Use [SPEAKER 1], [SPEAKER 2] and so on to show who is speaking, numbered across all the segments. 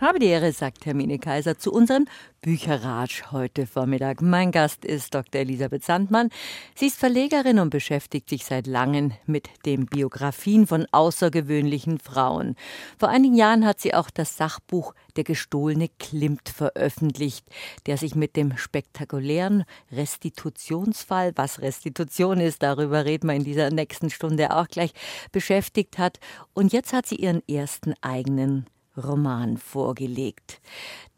[SPEAKER 1] Habe die Ehre, sagt Hermine Kaiser zu unserem Bücherratsch heute Vormittag. Mein Gast ist Dr. Elisabeth Sandmann. Sie ist Verlegerin und beschäftigt sich seit langem mit den Biografien von außergewöhnlichen Frauen. Vor einigen Jahren hat sie auch das Sachbuch Der gestohlene Klimt veröffentlicht, der sich mit dem spektakulären Restitutionsfall, was Restitution ist, darüber reden wir in dieser nächsten Stunde auch gleich, beschäftigt hat. Und jetzt hat sie ihren ersten eigenen Roman vorgelegt.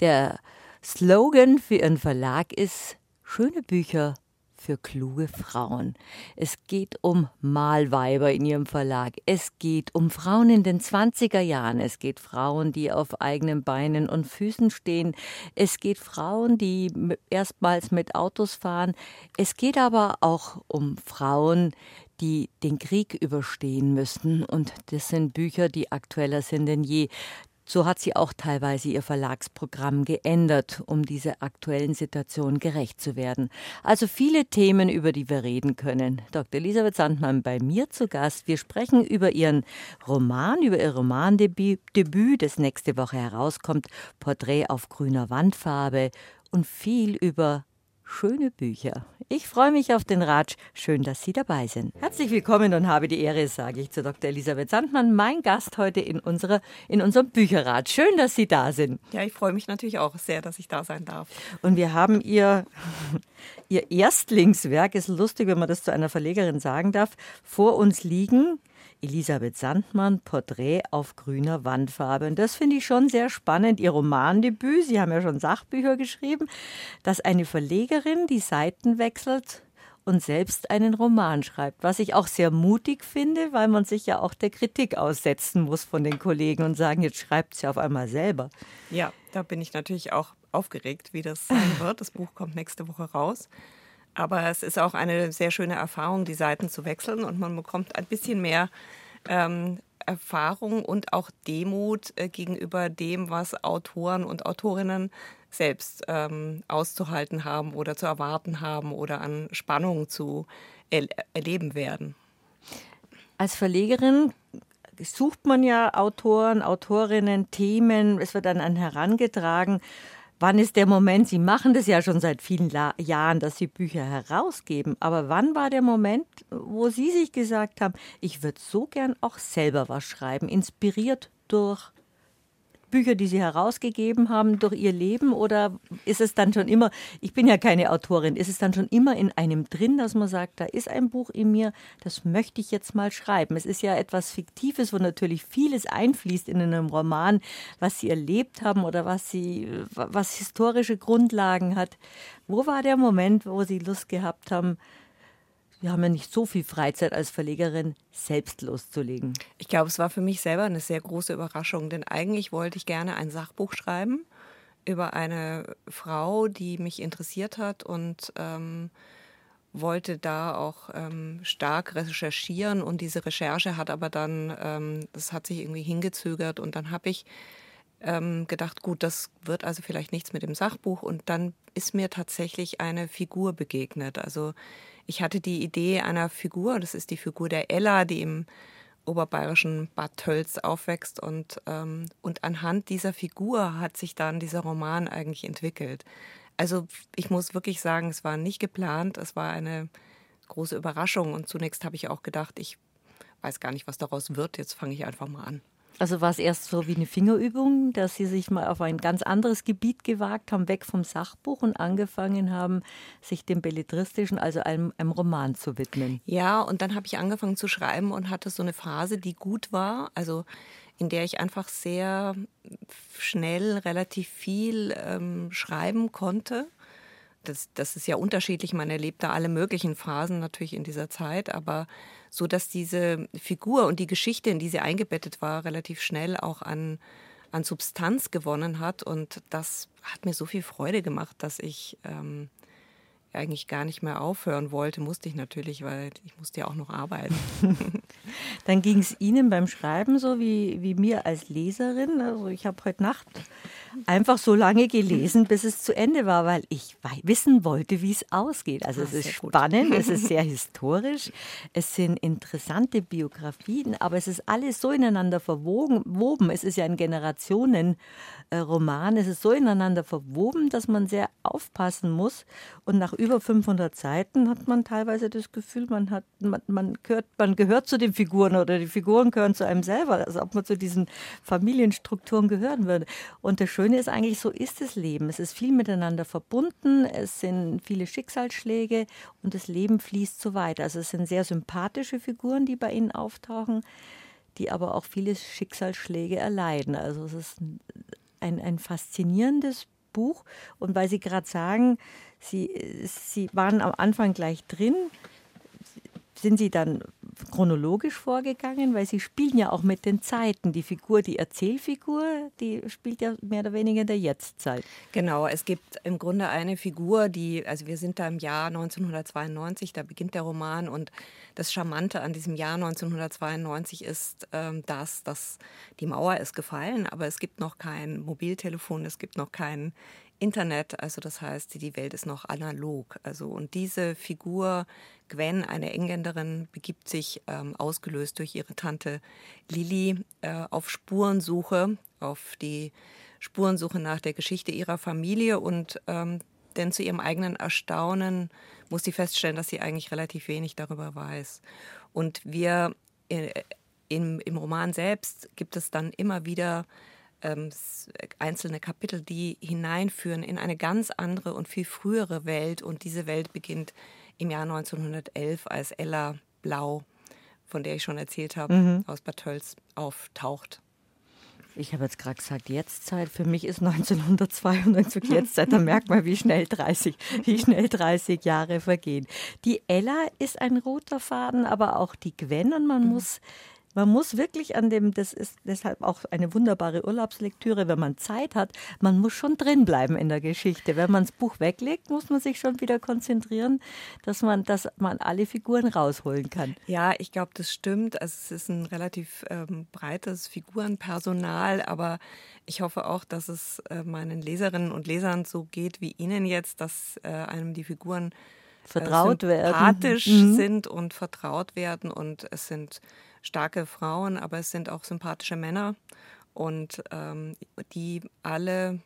[SPEAKER 1] Der Slogan für ihren Verlag ist Schöne Bücher für kluge Frauen. Es geht um Malweiber in ihrem Verlag. Es geht um Frauen in den 20er Jahren. Es geht Frauen, die auf eigenen Beinen und Füßen stehen. Es geht Frauen, die erstmals mit Autos fahren. Es geht aber auch um Frauen, die den Krieg überstehen müssen. Und das sind Bücher, die aktueller sind denn je. So hat sie auch teilweise ihr Verlagsprogramm geändert, um dieser aktuellen Situation gerecht zu werden. Also viele Themen, über die wir reden können. Dr. Elisabeth Sandmann bei mir zu Gast. Wir sprechen über ihren Roman, über ihr Romandebüt, das nächste Woche herauskommt, Porträt auf grüner Wandfarbe und viel über schöne Bücher. Ich freue mich auf den Ratsch. Schön, dass Sie dabei sind. Herzlich willkommen und habe die Ehre, sage ich zu Dr. Elisabeth Sandmann, mein Gast heute in, unserer, in unserem Bücherrat. Schön, dass Sie da sind.
[SPEAKER 2] Ja, ich freue mich natürlich auch sehr, dass ich da sein darf.
[SPEAKER 1] Und wir haben Ihr, Ihr Erstlingswerk, ist lustig, wenn man das zu einer Verlegerin sagen darf, vor uns liegen. Elisabeth Sandmann, Porträt auf grüner Wandfarbe. Und das finde ich schon sehr spannend. Ihr Romandebüt, Sie haben ja schon Sachbücher geschrieben, dass eine Verlegerin die Seiten wechselt und selbst einen Roman schreibt, was ich auch sehr mutig finde, weil man sich ja auch der Kritik aussetzen muss von den Kollegen und sagen, jetzt schreibt sie auf einmal selber.
[SPEAKER 2] Ja, da bin ich natürlich auch aufgeregt, wie das sein wird. Das Buch kommt nächste Woche raus. Aber es ist auch eine sehr schöne Erfahrung, die Seiten zu wechseln und man bekommt ein bisschen mehr ähm, Erfahrung und auch Demut äh, gegenüber dem, was Autoren und Autorinnen selbst ähm, auszuhalten haben oder zu erwarten haben oder an Spannung zu er erleben werden.
[SPEAKER 1] Als Verlegerin sucht man ja Autoren, Autorinnen, Themen, es wird dann an herangetragen. Wann ist der Moment? Sie machen das ja schon seit vielen La Jahren, dass Sie Bücher herausgeben. Aber wann war der Moment, wo Sie sich gesagt haben, ich würde so gern auch selber was schreiben, inspiriert durch Bücher, die Sie herausgegeben haben durch Ihr Leben? Oder ist es dann schon immer, ich bin ja keine Autorin, ist es dann schon immer in einem drin, dass man sagt, da ist ein Buch in mir, das möchte ich jetzt mal schreiben? Es ist ja etwas Fiktives, wo natürlich vieles einfließt in einem Roman, was Sie erlebt haben oder was Sie, was historische Grundlagen hat. Wo war der Moment, wo Sie Lust gehabt haben, wir haben ja nicht so viel Freizeit als Verlegerin, selbst loszulegen.
[SPEAKER 2] Ich glaube, es war für mich selber eine sehr große Überraschung, denn eigentlich wollte ich gerne ein Sachbuch schreiben über eine Frau, die mich interessiert hat und ähm, wollte da auch ähm, stark recherchieren und diese Recherche hat aber dann, ähm, das hat sich irgendwie hingezögert und dann habe ich ähm, gedacht, gut, das wird also vielleicht nichts mit dem Sachbuch und dann ist mir tatsächlich eine Figur begegnet. Also ich hatte die Idee einer Figur, das ist die Figur der Ella, die im oberbayerischen Bad Tölz aufwächst und, ähm, und anhand dieser Figur hat sich dann dieser Roman eigentlich entwickelt. Also ich muss wirklich sagen, es war nicht geplant, es war eine große Überraschung und zunächst habe ich auch gedacht, ich weiß gar nicht, was daraus wird, jetzt fange ich einfach mal an.
[SPEAKER 1] Also war es erst so wie eine Fingerübung, dass Sie sich mal auf ein ganz anderes Gebiet gewagt haben, weg vom Sachbuch und angefangen haben, sich dem Belletristischen, also einem, einem Roman zu widmen.
[SPEAKER 2] Ja, und dann habe ich angefangen zu schreiben und hatte so eine Phase, die gut war, also in der ich einfach sehr schnell relativ viel ähm, schreiben konnte. Das, das ist ja unterschiedlich, man erlebt da alle möglichen Phasen natürlich in dieser Zeit, aber so dass diese Figur und die Geschichte, in die sie eingebettet war, relativ schnell auch an, an Substanz gewonnen hat. Und das hat mir so viel Freude gemacht, dass ich ähm, eigentlich gar nicht mehr aufhören wollte, musste ich natürlich, weil ich musste ja auch noch arbeiten.
[SPEAKER 1] Dann ging es Ihnen beim Schreiben so wie, wie mir als Leserin. Also ich habe heute Nacht einfach so lange gelesen, bis es zu Ende war, weil ich wissen wollte, wie es ausgeht. Also es ist spannend, es ist sehr historisch, es sind interessante Biografien, aber es ist alles so ineinander verwoben. Es ist ja ein Generationenroman, es ist so ineinander verwoben, dass man sehr aufpassen muss. Und nach über 500 Seiten hat man teilweise das Gefühl, man, hat, man, man, gehört, man gehört zu den Figuren oder die Figuren gehören zu einem selber, als ob man zu diesen Familienstrukturen gehören würde. Und das Schöne ist eigentlich, so ist das Leben. Es ist viel miteinander verbunden, es sind viele Schicksalsschläge und das Leben fließt so weiter. Also es sind sehr sympathische Figuren, die bei Ihnen auftauchen, die aber auch viele Schicksalsschläge erleiden. Also es ist ein, ein faszinierendes Buch. Und weil Sie gerade sagen, Sie, Sie waren am Anfang gleich drin, sind Sie dann chronologisch vorgegangen? Weil Sie spielen ja auch mit den Zeiten. Die Figur, die Erzählfigur, die spielt ja mehr oder weniger in der Jetztzeit.
[SPEAKER 2] Genau, es gibt im Grunde eine Figur, die, also wir sind da im Jahr 1992, da beginnt der Roman und das Charmante an diesem Jahr 1992 ist ähm, das, dass die Mauer ist gefallen, aber es gibt noch kein Mobiltelefon, es gibt noch kein Internet, also das heißt, die Welt ist noch analog. Also und diese Figur Gwen, eine Engländerin, begibt sich ähm, ausgelöst durch ihre Tante Lilly äh, auf Spurensuche, auf die Spurensuche nach der Geschichte ihrer Familie und ähm, denn zu ihrem eigenen Erstaunen muss sie feststellen, dass sie eigentlich relativ wenig darüber weiß. Und wir äh, im, im Roman selbst gibt es dann immer wieder ähm, einzelne Kapitel, die hineinführen in eine ganz andere und viel frühere Welt. Und diese Welt beginnt im Jahr 1911, als Ella Blau, von der ich schon erzählt habe, mhm. aus Bad Tölz auftaucht.
[SPEAKER 1] Ich habe jetzt gerade gesagt, Jetztzeit. Für mich ist 1992 Jetztzeit. Da merkt man, wie schnell 30, wie schnell 30 Jahre vergehen. Die Ella ist ein roter Faden, aber auch die Gwen. Und man mhm. muss man muss wirklich an dem, das ist deshalb auch eine wunderbare Urlaubslektüre, wenn man Zeit hat, man muss schon drin bleiben in der Geschichte. Wenn man das Buch weglegt, muss man sich schon wieder konzentrieren, dass man, dass man alle Figuren rausholen kann.
[SPEAKER 2] Ja, ich glaube, das stimmt. Also es ist ein relativ ähm, breites Figurenpersonal, aber ich hoffe auch, dass es äh, meinen Leserinnen und Lesern so geht wie Ihnen jetzt, dass äh, einem die Figuren äh,
[SPEAKER 1] vertraut
[SPEAKER 2] äh, sympathisch
[SPEAKER 1] werden.
[SPEAKER 2] Mhm. sind und vertraut werden und es sind starke Frauen, aber es sind auch sympathische Männer und ähm, die alle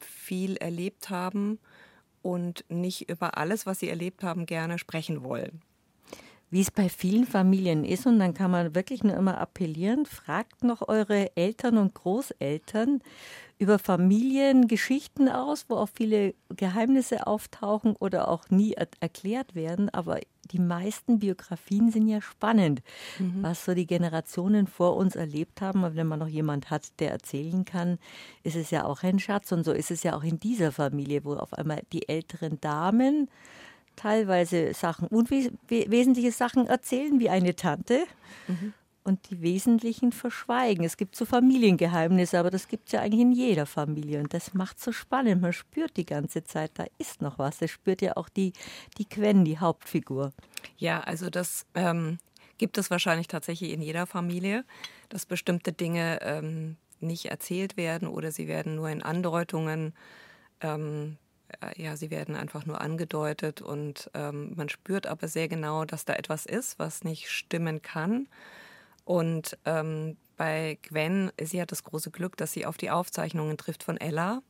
[SPEAKER 2] viel erlebt haben und nicht über alles, was sie erlebt haben, gerne sprechen wollen
[SPEAKER 1] wie es bei vielen Familien ist. Und dann kann man wirklich nur immer appellieren, fragt noch eure Eltern und Großeltern über Familiengeschichten aus, wo auch viele Geheimnisse auftauchen oder auch nie er erklärt werden. Aber die meisten Biografien sind ja spannend, mhm. was so die Generationen vor uns erlebt haben. Aber wenn man noch jemand hat, der erzählen kann, ist es ja auch ein Schatz. Und so ist es ja auch in dieser Familie, wo auf einmal die älteren Damen teilweise Sachen, unwesentliche Sachen erzählen wie eine Tante mhm. Und die wesentlichen verschweigen. Es gibt so Familiengeheimnisse, aber das gibt es ja eigentlich in jeder Familie und das macht so spannend. Man spürt die ganze Zeit, da ist noch was. Das spürt ja auch die, die Quen, die Hauptfigur.
[SPEAKER 2] Ja, also das ähm, gibt es wahrscheinlich tatsächlich in jeder Familie, dass bestimmte Dinge ähm, nicht erzählt werden oder sie werden nur in Andeutungen ähm, äh, ja, sie werden einfach nur angedeutet und ähm, man spürt aber sehr genau, dass da etwas ist, was nicht stimmen kann. Und ähm, bei Gwen, sie hat das große Glück, dass sie auf die Aufzeichnungen trifft von Ella.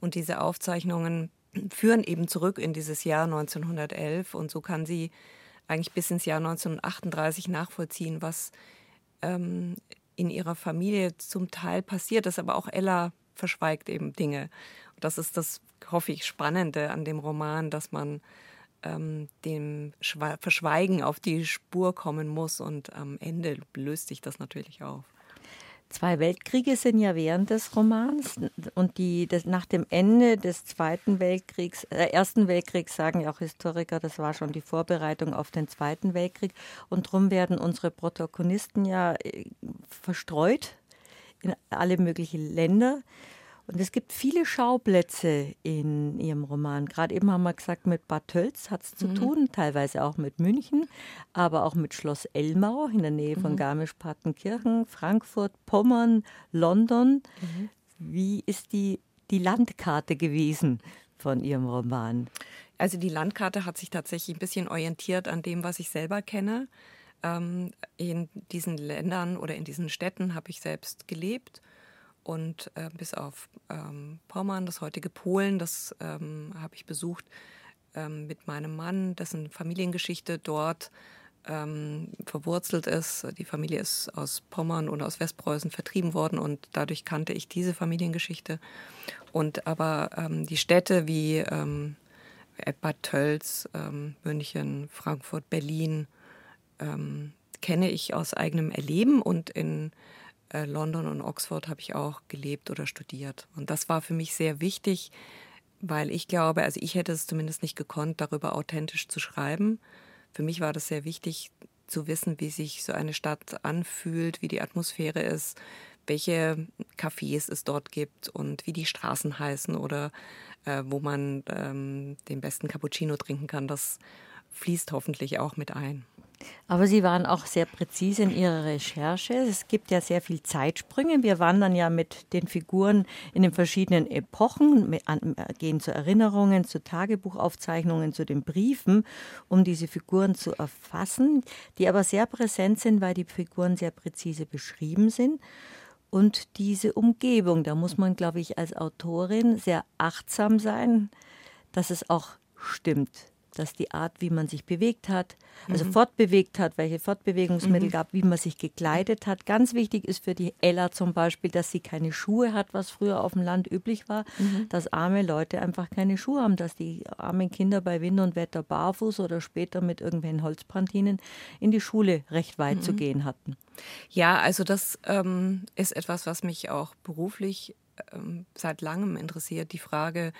[SPEAKER 2] Und diese Aufzeichnungen führen eben zurück in dieses Jahr 1911. Und so kann sie eigentlich bis ins Jahr 1938 nachvollziehen, was ähm, in ihrer Familie zum Teil passiert ist. Aber auch Ella verschweigt eben Dinge. Das ist das, hoffe ich, Spannende an dem Roman, dass man ähm, dem Verschweigen auf die Spur kommen muss und am Ende löst sich das natürlich auf.
[SPEAKER 1] Zwei Weltkriege sind ja während des Romans und die das, nach dem Ende des Zweiten Weltkriegs, äh, Ersten Weltkriegs sagen ja auch Historiker, das war schon die Vorbereitung auf den Zweiten Weltkrieg und darum werden unsere Protagonisten ja äh, verstreut in alle möglichen Länder. Und es gibt viele Schauplätze in Ihrem Roman. Gerade eben haben wir gesagt, mit Bad Tölz hat es zu mhm. tun, teilweise auch mit München, aber auch mit Schloss Elmau in der Nähe von mhm. Garmisch-Partenkirchen, Frankfurt, Pommern, London. Mhm. wie ist die, die Landkarte gewesen von Ihrem Roman?
[SPEAKER 2] Also die Landkarte hat sich tatsächlich ein bisschen orientiert an dem, was ich selber kenne. Ähm, in diesen Ländern oder in diesen Städten habe ich selbst gelebt und äh, bis auf ähm, Pommern, das heutige Polen, das ähm, habe ich besucht ähm, mit meinem Mann, dessen Familiengeschichte dort ähm, verwurzelt ist. Die Familie ist aus Pommern und aus Westpreußen vertrieben worden und dadurch kannte ich diese Familiengeschichte. Und aber ähm, die Städte wie ähm, Bad Tölz, ähm, München, Frankfurt, Berlin kenne ich aus eigenem Erleben und in äh, London und Oxford habe ich auch gelebt oder studiert. Und das war für mich sehr wichtig, weil ich glaube, also ich hätte es zumindest nicht gekonnt, darüber authentisch zu schreiben für mich war das sehr wichtig zu wissen, wie sich so eine Stadt anfühlt, wie die Atmosphäre ist, welche Cafés es dort gibt und wie die Straßen heißen oder äh, wo man ähm, den besten Cappuccino trinken kann. Das fließt hoffentlich auch mit ein.
[SPEAKER 1] Aber Sie waren auch sehr präzise in Ihrer Recherche. Es gibt ja sehr viel Zeitsprünge. Wir wandern ja mit den Figuren in den verschiedenen Epochen, gehen zu Erinnerungen, zu Tagebuchaufzeichnungen, zu den Briefen, um diese Figuren zu erfassen, die aber sehr präsent sind, weil die Figuren sehr präzise beschrieben sind. Und diese Umgebung, da muss man, glaube ich, als Autorin sehr achtsam sein, dass es auch stimmt dass die Art, wie man sich bewegt hat, also mhm. fortbewegt hat, welche Fortbewegungsmittel mhm. gab, wie man sich gekleidet hat. Ganz wichtig ist für die Ella zum Beispiel, dass sie keine Schuhe hat, was früher auf dem Land üblich war, mhm. dass arme Leute einfach keine Schuhe haben, dass die armen Kinder bei Wind und Wetter barfuß oder später mit irgendwelchen Holzbrandinen in die Schule recht weit zu mhm. gehen hatten.
[SPEAKER 2] Ja, also das ähm, ist etwas, was mich auch beruflich ähm, seit langem interessiert, die Frage,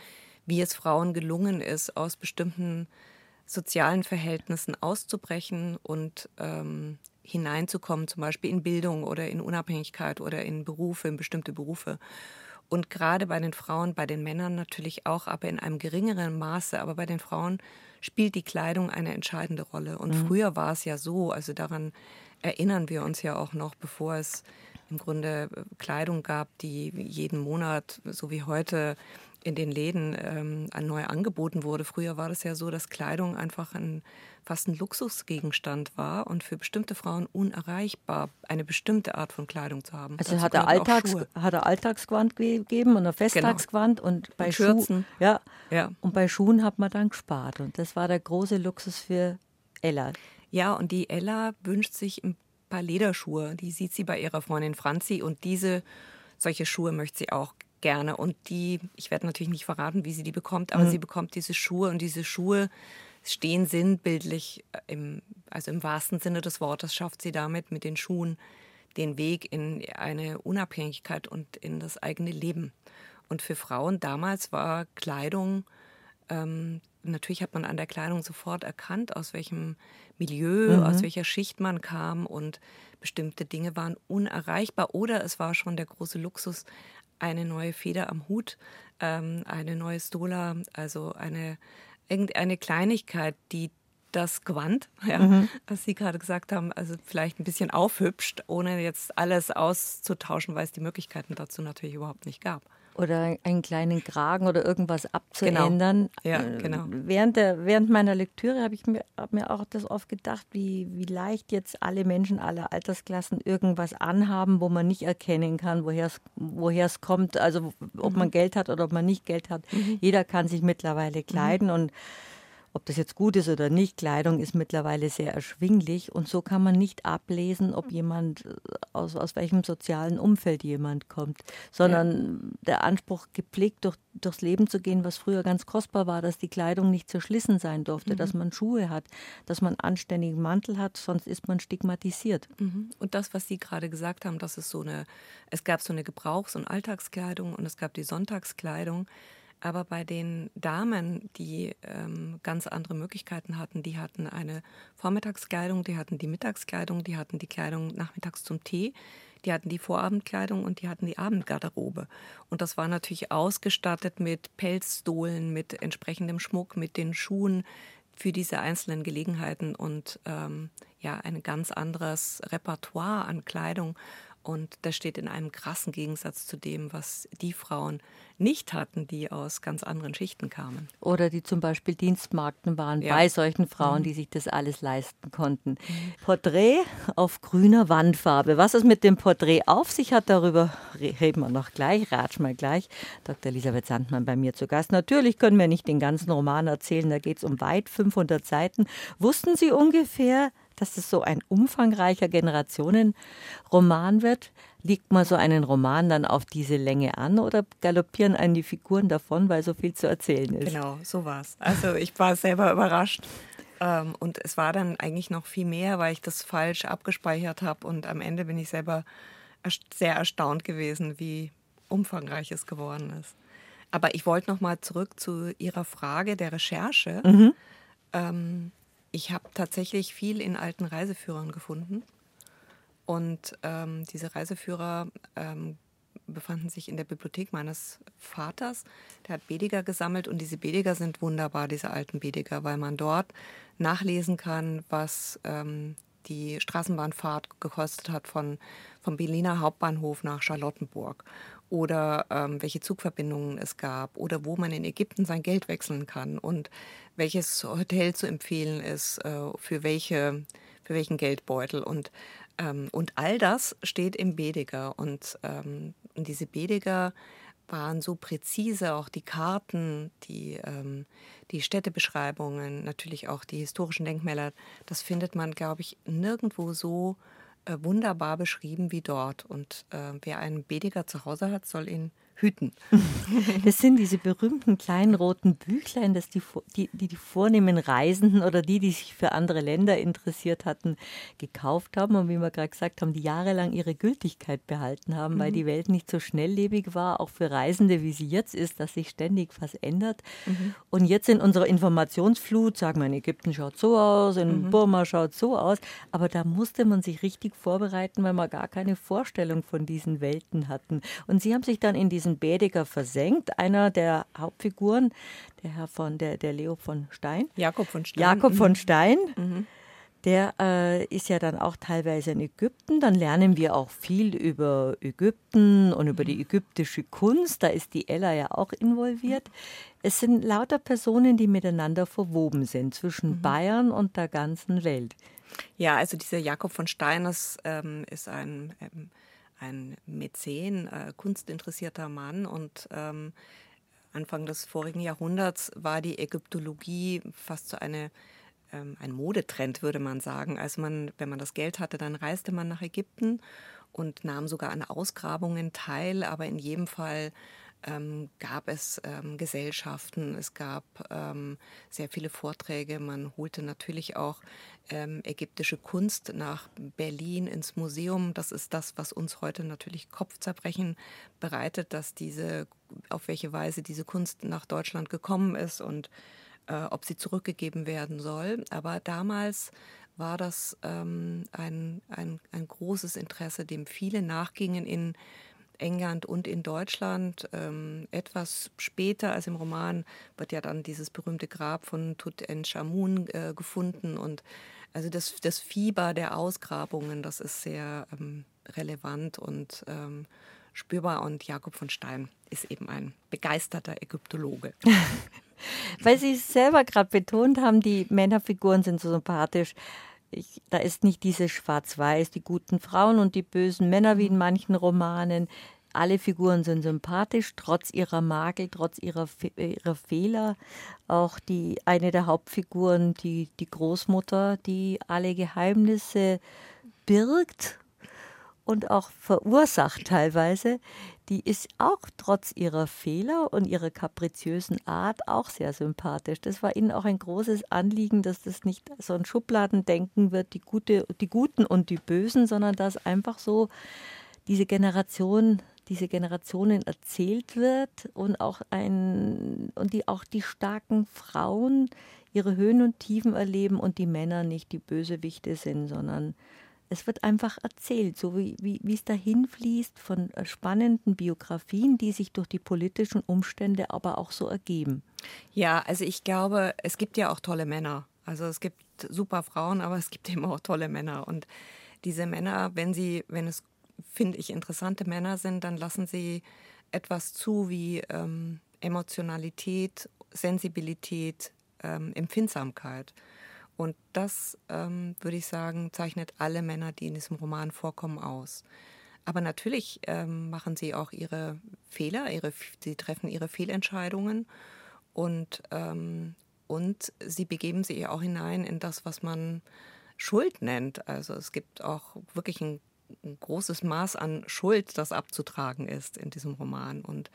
[SPEAKER 2] wie es Frauen gelungen ist, aus bestimmten sozialen Verhältnissen auszubrechen und ähm, hineinzukommen, zum Beispiel in Bildung oder in Unabhängigkeit oder in Berufe, in bestimmte Berufe. Und gerade bei den Frauen, bei den Männern natürlich auch, aber in einem geringeren Maße. Aber bei den Frauen spielt die Kleidung eine entscheidende Rolle. Und mhm. früher war es ja so, also daran erinnern wir uns ja auch noch, bevor es im Grunde Kleidung gab, die jeden Monat, so wie heute, in den Läden ähm, neu angeboten wurde. Früher war das ja so, dass Kleidung einfach ein, fast ein Luxusgegenstand war und für bestimmte Frauen unerreichbar, eine bestimmte Art von Kleidung zu haben.
[SPEAKER 1] Also hat er, Alltags, hat er Alltagsgewand gegeben und ein Festtagsgewand genau. und bei und Schuhen. Ja, ja. Und bei Schuhen hat man dann gespart. Und das war der große Luxus für Ella.
[SPEAKER 2] Ja, und die Ella wünscht sich ein paar Lederschuhe. Die sieht sie bei ihrer Freundin Franzi und diese solche Schuhe möchte sie auch gerne. Und die, ich werde natürlich nicht verraten, wie sie die bekommt, aber mhm. sie bekommt diese Schuhe und diese Schuhe stehen sinnbildlich, im, also im wahrsten Sinne des Wortes schafft sie damit mit den Schuhen den Weg in eine Unabhängigkeit und in das eigene Leben. Und für Frauen damals war Kleidung, ähm, natürlich hat man an der Kleidung sofort erkannt, aus welchem Milieu, mhm. aus welcher Schicht man kam und bestimmte Dinge waren unerreichbar oder es war schon der große Luxus, eine neue Feder am Hut, ähm, eine neue Stola, also eine irgendeine Kleinigkeit, die das Gewand, ja, mhm. was Sie gerade gesagt haben, also vielleicht ein bisschen aufhübscht, ohne jetzt alles auszutauschen, weil es die Möglichkeiten dazu natürlich überhaupt nicht gab
[SPEAKER 1] oder einen kleinen Kragen oder irgendwas abzuändern.
[SPEAKER 2] Genau. Ja, äh, genau.
[SPEAKER 1] Während, der, während meiner Lektüre habe ich mir, hab mir auch das oft gedacht, wie, wie leicht jetzt alle Menschen aller Altersklassen irgendwas anhaben, wo man nicht erkennen kann, woher es kommt, also ob mhm. man Geld hat oder ob man nicht Geld hat. Mhm. Jeder kann sich mittlerweile kleiden mhm. und ob das jetzt gut ist oder nicht, Kleidung ist mittlerweile sehr erschwinglich und so kann man nicht ablesen, ob jemand äh, aus, aus welchem sozialen Umfeld jemand kommt, sondern ja. der Anspruch, gepflegt durch, durchs Leben zu gehen, was früher ganz kostbar war, dass die Kleidung nicht zerschlissen sein durfte, mhm. dass man Schuhe hat, dass man anständigen Mantel hat, sonst ist man stigmatisiert.
[SPEAKER 2] Mhm. Und das, was Sie gerade gesagt haben, dass es so eine, es gab so eine Gebrauchs- und Alltagskleidung und es gab die Sonntagskleidung. Aber bei den Damen, die ähm, ganz andere Möglichkeiten hatten, die hatten eine Vormittagskleidung, die hatten die Mittagskleidung, die hatten die Kleidung nachmittags zum Tee, die hatten die Vorabendkleidung und die hatten die Abendgarderobe. Und das war natürlich ausgestattet mit Pelzstohlen, mit entsprechendem Schmuck, mit den Schuhen für diese einzelnen Gelegenheiten und ähm, ja, ein ganz anderes Repertoire an Kleidung Und das steht in einem krassen Gegensatz zu dem, was die Frauen nicht hatten, die aus ganz anderen Schichten kamen.
[SPEAKER 1] Oder die zum Beispiel Dienstmarkten waren ja. bei solchen Frauen, mhm. die sich das alles leisten konnten. Porträt auf grüner Wandfarbe. Was es mit dem Porträt auf sich hat, darüber reden wir noch gleich, ratsch mal gleich. Dr. Elisabeth Sandmann bei mir zu Gast. Natürlich können wir nicht den ganzen Roman erzählen, da geht es um weit 500 Seiten. Wussten Sie ungefähr, dass es so ein umfangreicher Generationenroman wird? Liegt man so einen Roman dann auf diese Länge an oder galoppieren einen die Figuren davon, weil so viel zu erzählen ist?
[SPEAKER 2] Genau, so war es. Also ich war selber überrascht. Ähm, und es war dann eigentlich noch viel mehr, weil ich das falsch abgespeichert habe. Und am Ende bin ich selber sehr erstaunt gewesen, wie umfangreich es geworden ist. Aber ich wollte noch mal zurück zu Ihrer Frage der Recherche. Mhm. Ähm, ich habe tatsächlich viel in alten Reiseführern gefunden. Und ähm, diese Reiseführer ähm, befanden sich in der Bibliothek meines Vaters. Der hat Bediger gesammelt und diese Bediger sind wunderbar, diese alten Bediger, weil man dort nachlesen kann, was ähm, die Straßenbahnfahrt gekostet hat von, vom Berliner Hauptbahnhof nach Charlottenburg oder ähm, welche Zugverbindungen es gab oder wo man in Ägypten sein Geld wechseln kann und welches Hotel zu empfehlen ist äh, für welche für welchen Geldbeutel. Und ähm, und all das steht im Bediger. Und, ähm, diese Bediger waren so präzise, auch die Karten, die, ähm, die Städtebeschreibungen, natürlich auch die historischen Denkmäler, das findet man, glaube ich, nirgendwo so äh, wunderbar beschrieben wie dort. Und äh, wer einen Bediger zu Hause hat, soll ihn hüten.
[SPEAKER 1] Das sind diese berühmten kleinen roten Büchlein, dass die, die, die, die vornehmen Reisenden oder die, die sich für andere Länder interessiert hatten, gekauft haben und wie wir gerade gesagt haben, die jahrelang ihre Gültigkeit behalten haben, mhm. weil die Welt nicht so schnelllebig war, auch für Reisende, wie sie jetzt ist, dass sich ständig was ändert. Mhm. Und jetzt in unserer Informationsflut, sagen wir, in Ägypten schaut so aus, in mhm. Burma schaut so aus, aber da musste man sich richtig vorbereiten, weil man gar keine Vorstellung von diesen Welten hatten. Und sie haben sich dann in diesen diesen Bädiger versenkt. Einer der Hauptfiguren, der Herr von, der, der Leo von Stein.
[SPEAKER 2] Jakob von Stein.
[SPEAKER 1] Jakob von mhm. Stein. Mhm. Der äh, ist ja dann auch teilweise in Ägypten. Dann lernen wir auch viel über Ägypten und über die ägyptische Kunst. Da ist die Ella ja auch involviert. Es sind lauter Personen, die miteinander verwoben sind zwischen mhm. Bayern und der ganzen Welt.
[SPEAKER 2] Ja, also dieser Jakob von Stein ist, ähm, ist ein ähm, ein Mäzen, äh, kunstinteressierter Mann und ähm, Anfang des vorigen Jahrhunderts war die Ägyptologie fast so eine ähm, ein Modetrend, würde man sagen. Also man, wenn man das Geld hatte, dann reiste man nach Ägypten und nahm sogar an Ausgrabungen teil, aber in jedem Fall ähm, gab es ähm, Gesellschaften, es gab ähm, sehr viele Vorträge. Man holte natürlich auch ähm, ägyptische Kunst nach Berlin ins Museum. Das ist das, was uns heute natürlich Kopfzerbrechen bereitet, dass diese, auf welche Weise diese Kunst nach Deutschland gekommen ist und äh, ob sie zurückgegeben werden soll. Aber damals war das ähm, ein, ein, ein großes Interesse, dem viele nachgingen in England und in Deutschland. Ähm, etwas später als im Roman wird ja dann dieses berühmte Grab von Tutanchamun äh, gefunden und also das, das Fieber der Ausgrabungen, das ist sehr ähm, relevant und ähm, spürbar und Jakob von Stein ist eben ein begeisterter Ägyptologe.
[SPEAKER 1] Weil Sie es selber gerade betont haben, die Männerfiguren sind so sympathisch. Ich, da ist nicht dieses Schwarz-Weiß, die guten Frauen und die bösen Männer wie in mhm. manchen Romanen. Alle Figuren sind sympathisch, trotz ihrer Makel, trotz ihrer, ihrer Fehler. Auch die eine der Hauptfiguren, die, die Großmutter, die alle Geheimnisse birgt und auch verursacht teilweise, die ist auch trotz ihrer Fehler und ihrer kapriziösen Art auch sehr sympathisch. Das war ihnen auch ein großes Anliegen, dass das nicht so ein Schubladendenken wird, die, Gute, die Guten und die Bösen, sondern dass einfach so diese Generation diese Generationen erzählt wird und auch ein und die auch die starken Frauen ihre Höhen und Tiefen erleben und die Männer nicht die Bösewichte sind, sondern es wird einfach erzählt, so wie, wie, es dahin fließt von äh, spannenden Biografien, die sich durch die politischen Umstände aber auch so ergeben.
[SPEAKER 2] Ja, also ich glaube, es gibt ja auch tolle Männer. Also es gibt super Frauen, aber es gibt eben auch tolle Männer. Und diese Männer, wenn sie, wenn es finde ich, interessante Männer sind, dann lassen sie etwas zu wie ähm, Emotionalität, Sensibilität, ähm, Empfindsamkeit. Und das, ähm, würde ich sagen, zeichnet alle Männer, die in diesem Roman vorkommen, aus. Aber natürlich ähm, machen sie auch ihre Fehler, ihre, sie treffen ihre Fehlentscheidungen und, ähm, und sie begeben sich auch hinein in das, was man Schuld nennt. Also es gibt auch wirklich ein, ein großes Maß an Schuld, das abzutragen ist in diesem Roman. Und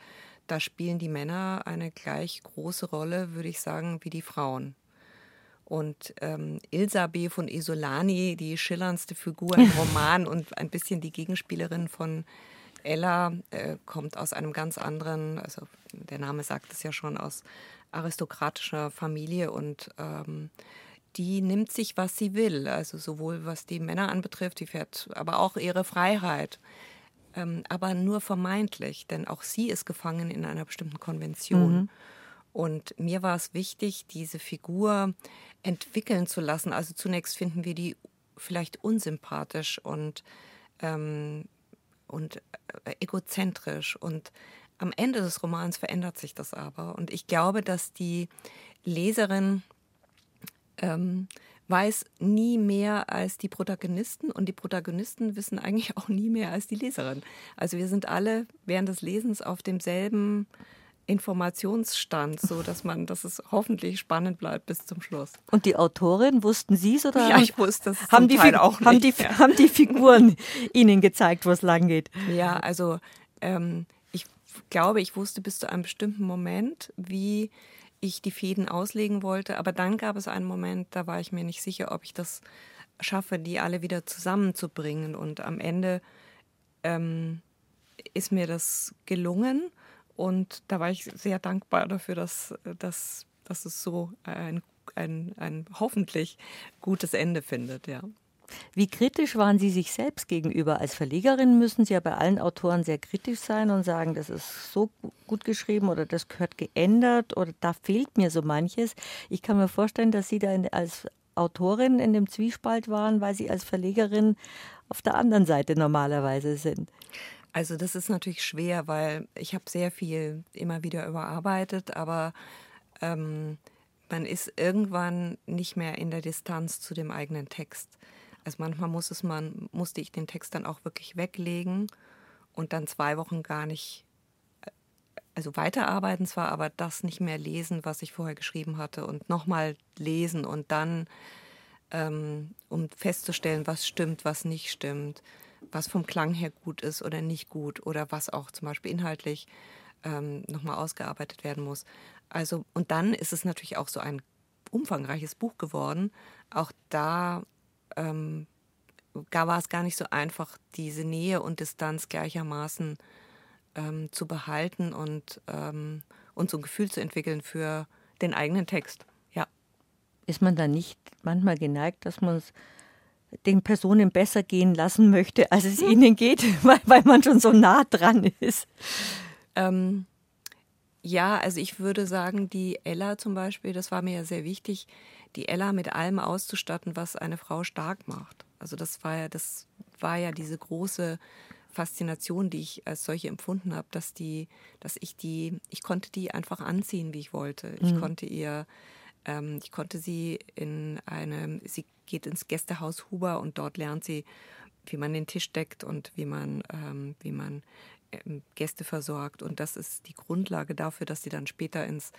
[SPEAKER 2] da spielen die Männer eine gleich große Rolle, würde ich sagen, wie die Frauen. Und ähm, Ilsa B. von Isolani, die schillerndste Figur im Roman und ein bisschen die Gegenspielerin von Ella, äh, kommt aus einem ganz anderen, also der Name sagt es ja schon, aus aristokratischer Familie und ähm, die nimmt sich, was sie will. Also sowohl was die Männer anbetrifft, die fährt aber auch ihre Freiheit. Ähm, aber nur vermeintlich, denn auch sie ist gefangen in einer bestimmten Konvention. Mhm. Und mir war es wichtig, diese Figur entwickeln zu lassen. Also zunächst finden wir die vielleicht unsympathisch und, ähm, und äh, egozentrisch. Und am Ende des Romans verändert sich das aber. Und ich glaube, dass die Leserin ähm, weiß nie mehr als die Protagonisten und die Protagonisten wissen eigentlich auch nie mehr als die Leserin. Also wir sind alle während des Lesens auf demselben Informationsstand, so dass man, dass es hoffentlich spannend bleibt bis zum Schluss.
[SPEAKER 1] Und die Autorin, wussten Sie es oder?
[SPEAKER 2] Ja, ich wusste es
[SPEAKER 1] haben die,
[SPEAKER 2] Teil auch
[SPEAKER 1] nicht. Haben die, ja. haben die Figuren Ihnen gezeigt, wo es lang geht?
[SPEAKER 2] Ja, also ähm, ich glaube, ich wusste bis zu einem bestimmten Moment, wie ich die Fäden auslegen wollte. Aber dann gab es einen Moment, da war ich mir nicht sicher, ob ich das schaffe, die alle wieder zusammenzubringen. Und am Ende ähm, ist mir das gelungen. Und da war ich sehr dankbar dafür, dass, dass, dass es so ein, ein, ein hoffentlich gutes Ende findet, ja.
[SPEAKER 1] Wie kritisch waren Sie sich selbst gegenüber? Als Verlegerin müssen Sie ja bei allen Autoren sehr kritisch sein und sagen, das ist so gut geschrieben oder das gehört geändert oder da fehlt mir so manches. Ich kann mir vorstellen, dass Sie da als Autorin in dem Zwiespalt waren, weil Sie als Verlegerin auf der anderen Seite normalerweise sind.
[SPEAKER 2] Also das ist natürlich schwer, weil ich habe sehr viel immer wieder überarbeitet, aber ähm, man ist irgendwann nicht mehr in der Distanz zu dem eigenen Text. Also manchmal muss es man, musste ich den Text dann auch wirklich weglegen und dann zwei Wochen gar nicht, äh, also weiterarbeiten zwar, aber das nicht mehr lesen, was ich vorher geschrieben hatte und nochmal lesen und dann, ähm, um festzustellen, was stimmt, was nicht stimmt was vom Klang her gut ist oder nicht gut oder was auch zum Beispiel inhaltlich ähm, nochmal ausgearbeitet werden muss. Also, und dann ist es natürlich auch so ein umfangreiches Buch geworden. Auch da ähm, war es gar nicht so einfach, diese Nähe und Distanz gleichermaßen ähm, zu behalten und, ähm, und so ein Gefühl zu entwickeln für den eigenen Text. Ja.
[SPEAKER 1] Ist man da nicht manchmal geneigt, dass man es den Personen besser gehen lassen möchte, als es ihnen geht, weil, weil man schon so nah dran ist.
[SPEAKER 2] Ähm, ja, also ich würde sagen, die Ella zum Beispiel, das war mir ja sehr wichtig, die Ella mit allem auszustatten, was eine Frau stark macht. Also das war ja, das war ja diese große Faszination, die ich als solche empfunden habe, dass die, dass ich die, ich konnte die einfach anziehen, wie ich wollte. Ich mhm. konnte ihr ähm, ich konnte sie in eine, sie geht ins Gästehaus Huber und dort lernt sie, wie man den Tisch deckt und wie man, ähm, wie man ähm, Gäste versorgt. Und das ist die Grundlage dafür, dass sie dann später ins,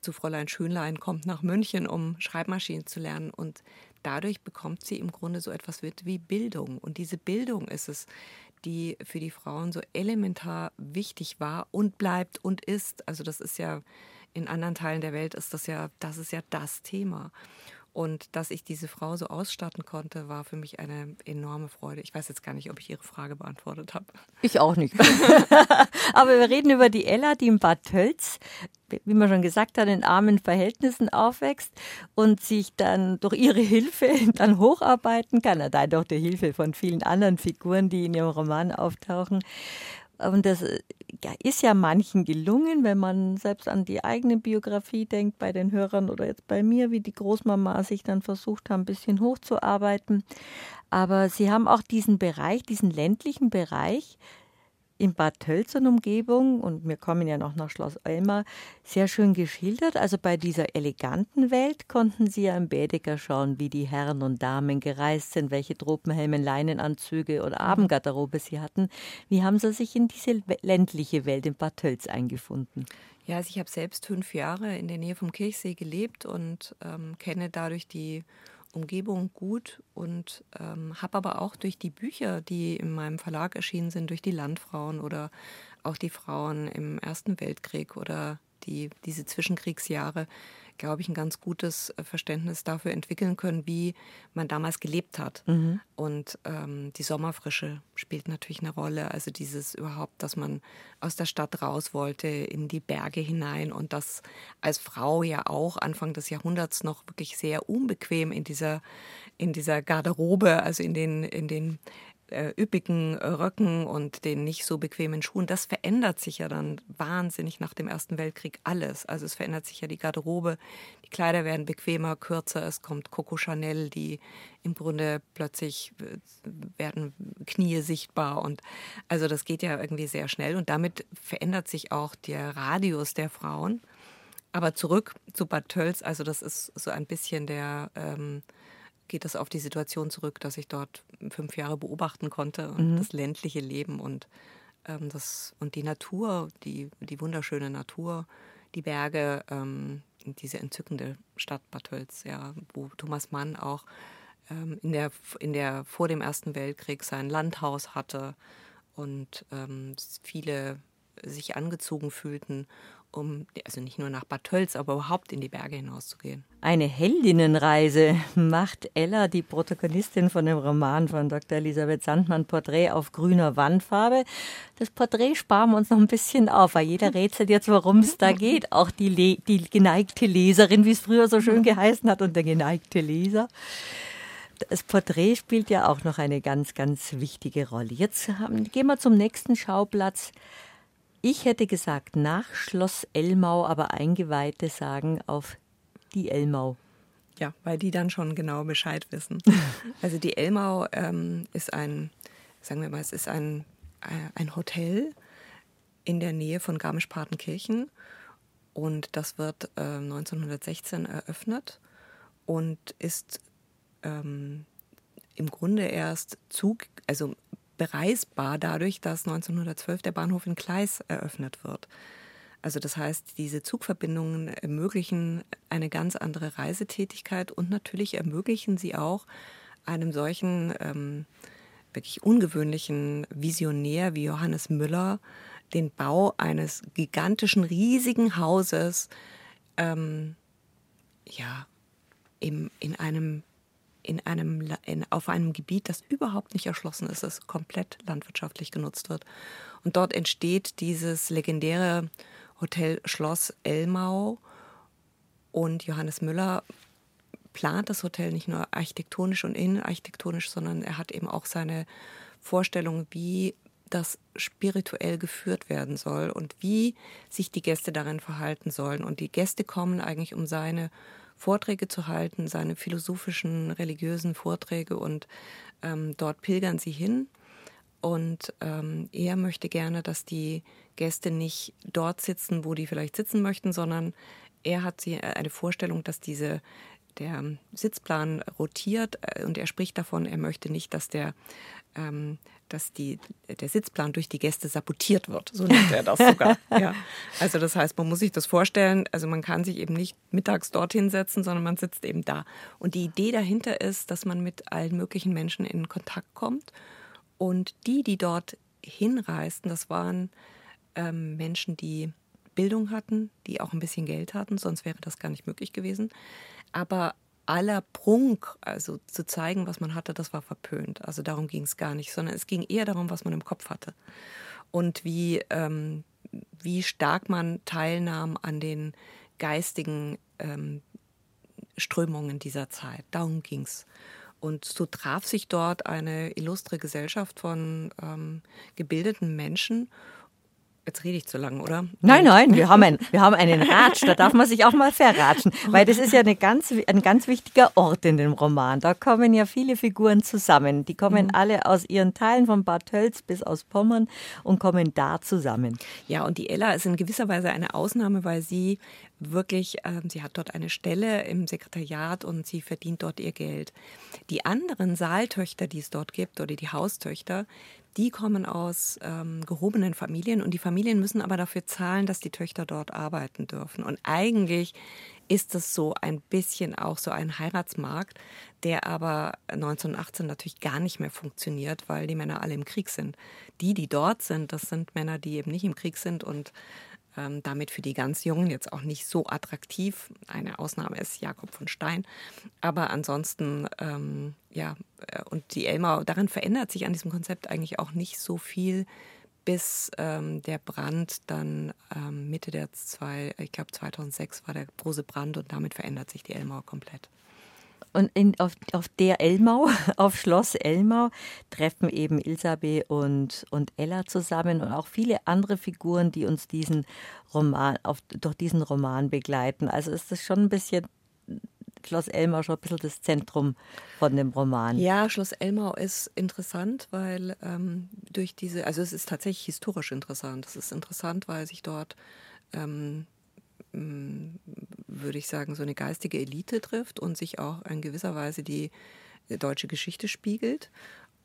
[SPEAKER 2] zu Fräulein Schönlein kommt nach München, um Schreibmaschinen zu lernen. Und dadurch bekommt sie im Grunde so etwas wie Bildung. Und diese Bildung ist es, die für die Frauen so elementar wichtig war und bleibt und ist. Also das ist ja in anderen Teilen der Welt ist das ja, das ist ja das Thema. Und dass ich diese Frau so ausstatten konnte, war für mich eine enorme Freude. Ich weiß jetzt gar nicht, ob ich Ihre Frage beantwortet habe.
[SPEAKER 1] Ich auch nicht. Aber wir reden über die Ella, die in Bad Tölz, wie man schon gesagt hat, in armen Verhältnissen aufwächst und sich dann durch ihre Hilfe dann hocharbeiten kann, allein durch die Hilfe von vielen anderen Figuren, die in ihrem Roman auftauchen. Und das ja, ist ja manchen gelungen, wenn man selbst an die eigene Biografie denkt, bei den Hörern oder jetzt bei mir, wie die Großmama sich dann versucht haben, ein bisschen hochzuarbeiten. Aber sie haben auch diesen Bereich, diesen ländlichen Bereich, in Bad Tölz und Umgebung, und wir kommen ja noch nach Schloss Elmar, sehr schön geschildert. Also bei dieser eleganten Welt konnten Sie ja im Bädeker schauen, wie die Herren und Damen gereist sind, welche Tropenhelme, Leinenanzüge oder. Abendgarderobe sie hatten. Wie haben Sie sich in diese ländliche Welt in Bad Tölz eingefunden?
[SPEAKER 2] Ja, also ich habe selbst fünf Jahre in der Nähe vom Kirchsee gelebt und ähm, kenne dadurch die Umgebung gut und ähm, habe aber auch durch die Bücher, die in meinem Verlag erschienen sind, durch die Landfrauen oder auch die Frauen im Ersten Weltkrieg oder die, diese Zwischenkriegsjahre, glaube ich, ein ganz gutes äh, Verständnis dafür entwickeln können, wie man damals gelebt hat. Mhm. Und ähm, die Sommerfrische spielt natürlich eine Rolle. Also dieses überhaupt, dass man aus der Stadt raus wollte, in die Berge hinein und das als Frau ja auch Anfang des Jahrhunderts noch wirklich sehr unbequem in dieser, in dieser Garderobe, also in den, in den äh, üppigen Röcken und den nicht so bequemen Schuhen, das verändert sich ja dann wahnsinnig nach dem Ersten Weltkrieg alles. Also es verändert sich ja die Garderobe, die Kleider werden bequemer, kürzer, es kommt Coco Chanel, die im Grunde plötzlich äh, werden Knie sichtbar und also das geht ja irgendwie sehr schnell und damit verändert sich auch der Radius der Frauen. Aber zurück zu Bad Tölz, also das ist so ein bisschen der ähm, geht das auf die Situation zurück, dass ich dort fünf Jahre beobachten konnte und mhm. das ländliche Leben und, ähm, das, und die Natur, die, die wunderschöne Natur, die Berge, ähm, diese entzückende Stadt Bad Tölz, ja, wo Thomas Mann auch ähm, in, der, in der vor dem Ersten Weltkrieg sein Landhaus hatte und ähm, viele sich angezogen fühlten um also nicht nur nach Bad Tölz, aber überhaupt in die Berge hinauszugehen.
[SPEAKER 1] Eine Heldinnenreise macht Ella, die Protagonistin von dem Roman von Dr. Elisabeth Sandmann, Porträt auf grüner Wandfarbe. Das Porträt sparen wir uns noch ein bisschen auf, weil jeder rätselt jetzt, worum es da geht. Auch die, Le die geneigte Leserin, wie es früher so schön geheißen hat, und der geneigte Leser. Das Porträt spielt ja auch noch eine ganz, ganz wichtige Rolle. Jetzt haben, gehen wir zum nächsten Schauplatz. Ich hätte gesagt nach Schloss Elmau, aber Eingeweihte sagen auf die Elmau.
[SPEAKER 2] Ja, weil die dann schon genau Bescheid wissen. also die Elmau ähm, ist ein, sagen wir mal, es ist ein, äh, ein Hotel in der Nähe von Garmisch-Partenkirchen und das wird äh, 1916 eröffnet und ist ähm, im Grunde erst Zug, also bereisbar dadurch, dass 1912 der Bahnhof in Gleis eröffnet wird. Also das heißt, diese Zugverbindungen ermöglichen eine ganz andere Reisetätigkeit und natürlich ermöglichen sie auch einem solchen ähm, wirklich ungewöhnlichen Visionär wie Johannes Müller den Bau eines gigantischen, riesigen Hauses ähm, ja, im, in einem in einem, in, auf einem Gebiet, das überhaupt nicht erschlossen ist, das komplett landwirtschaftlich genutzt wird. Und dort entsteht dieses legendäre Hotel Schloss Elmau. Und Johannes Müller plant das Hotel nicht nur architektonisch und innenarchitektonisch, sondern er hat eben auch seine Vorstellung, wie das spirituell geführt werden soll und wie sich die Gäste darin verhalten sollen. Und die Gäste kommen eigentlich, um seine Vorträge zu halten, seine philosophischen, religiösen Vorträge und ähm, dort pilgern sie hin. Und ähm, er möchte gerne, dass die Gäste nicht dort sitzen, wo die vielleicht sitzen möchten, sondern er hat sie äh, eine Vorstellung, dass diese der Sitzplan rotiert äh, und er spricht davon, er möchte nicht, dass der ähm, dass die, der Sitzplan durch die Gäste sabotiert wird. So nennt er das sogar. ja. Also das heißt, man muss sich das vorstellen, also man kann sich eben nicht mittags dorthin setzen, sondern man sitzt eben da. Und die Idee dahinter ist, dass man mit allen möglichen Menschen in Kontakt kommt. Und die, die dort hinreisten, das waren ähm, Menschen, die Bildung hatten, die auch ein bisschen Geld hatten, sonst wäre das gar nicht möglich gewesen. Aber aller Prunk, also zu zeigen, was man hatte, das war verpönt. Also darum ging es gar nicht, sondern es ging eher darum, was man im Kopf hatte. Und wie, ähm, wie stark man teilnahm an den geistigen ähm, Strömungen dieser Zeit. Darum ging es. Und so traf sich dort eine illustre Gesellschaft von ähm, gebildeten Menschen Jetzt rede ich zu lang, oder?
[SPEAKER 1] Nein, nein, wir haben, ein, wir haben einen Ratsch, da darf man sich auch mal verratschen, weil das ist ja eine ganz, ein ganz wichtiger Ort in dem Roman. Da kommen ja viele Figuren zusammen. Die kommen mhm. alle aus ihren Teilen, von Bad Tölz bis aus Pommern und kommen da zusammen.
[SPEAKER 2] Ja, und die Ella ist in gewisser Weise eine Ausnahme, weil sie wirklich, äh, sie hat dort eine Stelle im Sekretariat und sie verdient dort ihr Geld. Die anderen Saaltöchter, die es dort gibt, oder die Haustöchter, die kommen aus ähm, gehobenen Familien und die Familien müssen aber dafür zahlen, dass die Töchter dort arbeiten dürfen. Und eigentlich ist es so ein bisschen auch so ein Heiratsmarkt, der aber 1918 natürlich gar nicht mehr funktioniert, weil die Männer alle im Krieg sind. Die, die dort sind, das sind Männer, die eben nicht im Krieg sind und ähm, damit für die ganz Jungen jetzt auch nicht so attraktiv. Eine Ausnahme ist Jakob von Stein. Aber ansonsten, ähm, ja, äh, und die Elmau, daran verändert sich an diesem Konzept eigentlich auch nicht so viel, bis ähm, der Brand dann ähm, Mitte der zwei, ich glaube 2006 war der große Brand und damit verändert sich die Elmau komplett.
[SPEAKER 1] Und in, auf, auf der Elmau, auf Schloss Elmau, treffen eben Ilsabe und, und Ella zusammen und auch viele andere Figuren, die uns diesen Roman, auf, durch diesen Roman begleiten. Also ist das schon ein bisschen Schloss Elmau schon ein bisschen das Zentrum von dem Roman.
[SPEAKER 2] Ja, Schloss Elmau ist interessant, weil ähm, durch diese, also es ist tatsächlich historisch interessant. Es ist interessant, weil sich dort ähm, würde ich sagen, so eine geistige Elite trifft und sich auch in gewisser Weise die deutsche Geschichte spiegelt.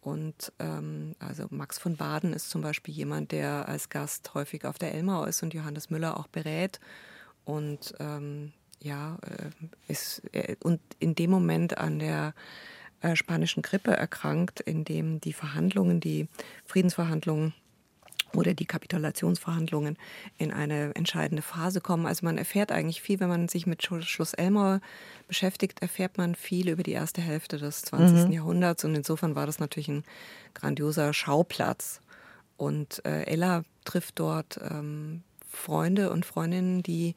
[SPEAKER 2] Und ähm, also Max von Baden ist zum Beispiel jemand, der als Gast häufig auf der Elmau ist und Johannes Müller auch berät. Und ähm, ja, äh, ist äh, und in dem Moment an der äh, spanischen Grippe erkrankt, in dem die Verhandlungen, die Friedensverhandlungen oder die Kapitulationsverhandlungen in eine entscheidende Phase kommen. Also man erfährt eigentlich viel, wenn man sich mit Schloss Elmau beschäftigt, erfährt man viel über die erste Hälfte des 20. Mhm. Jahrhunderts und insofern war das natürlich ein grandioser Schauplatz. Und äh, Ella trifft dort ähm, Freunde und Freundinnen, die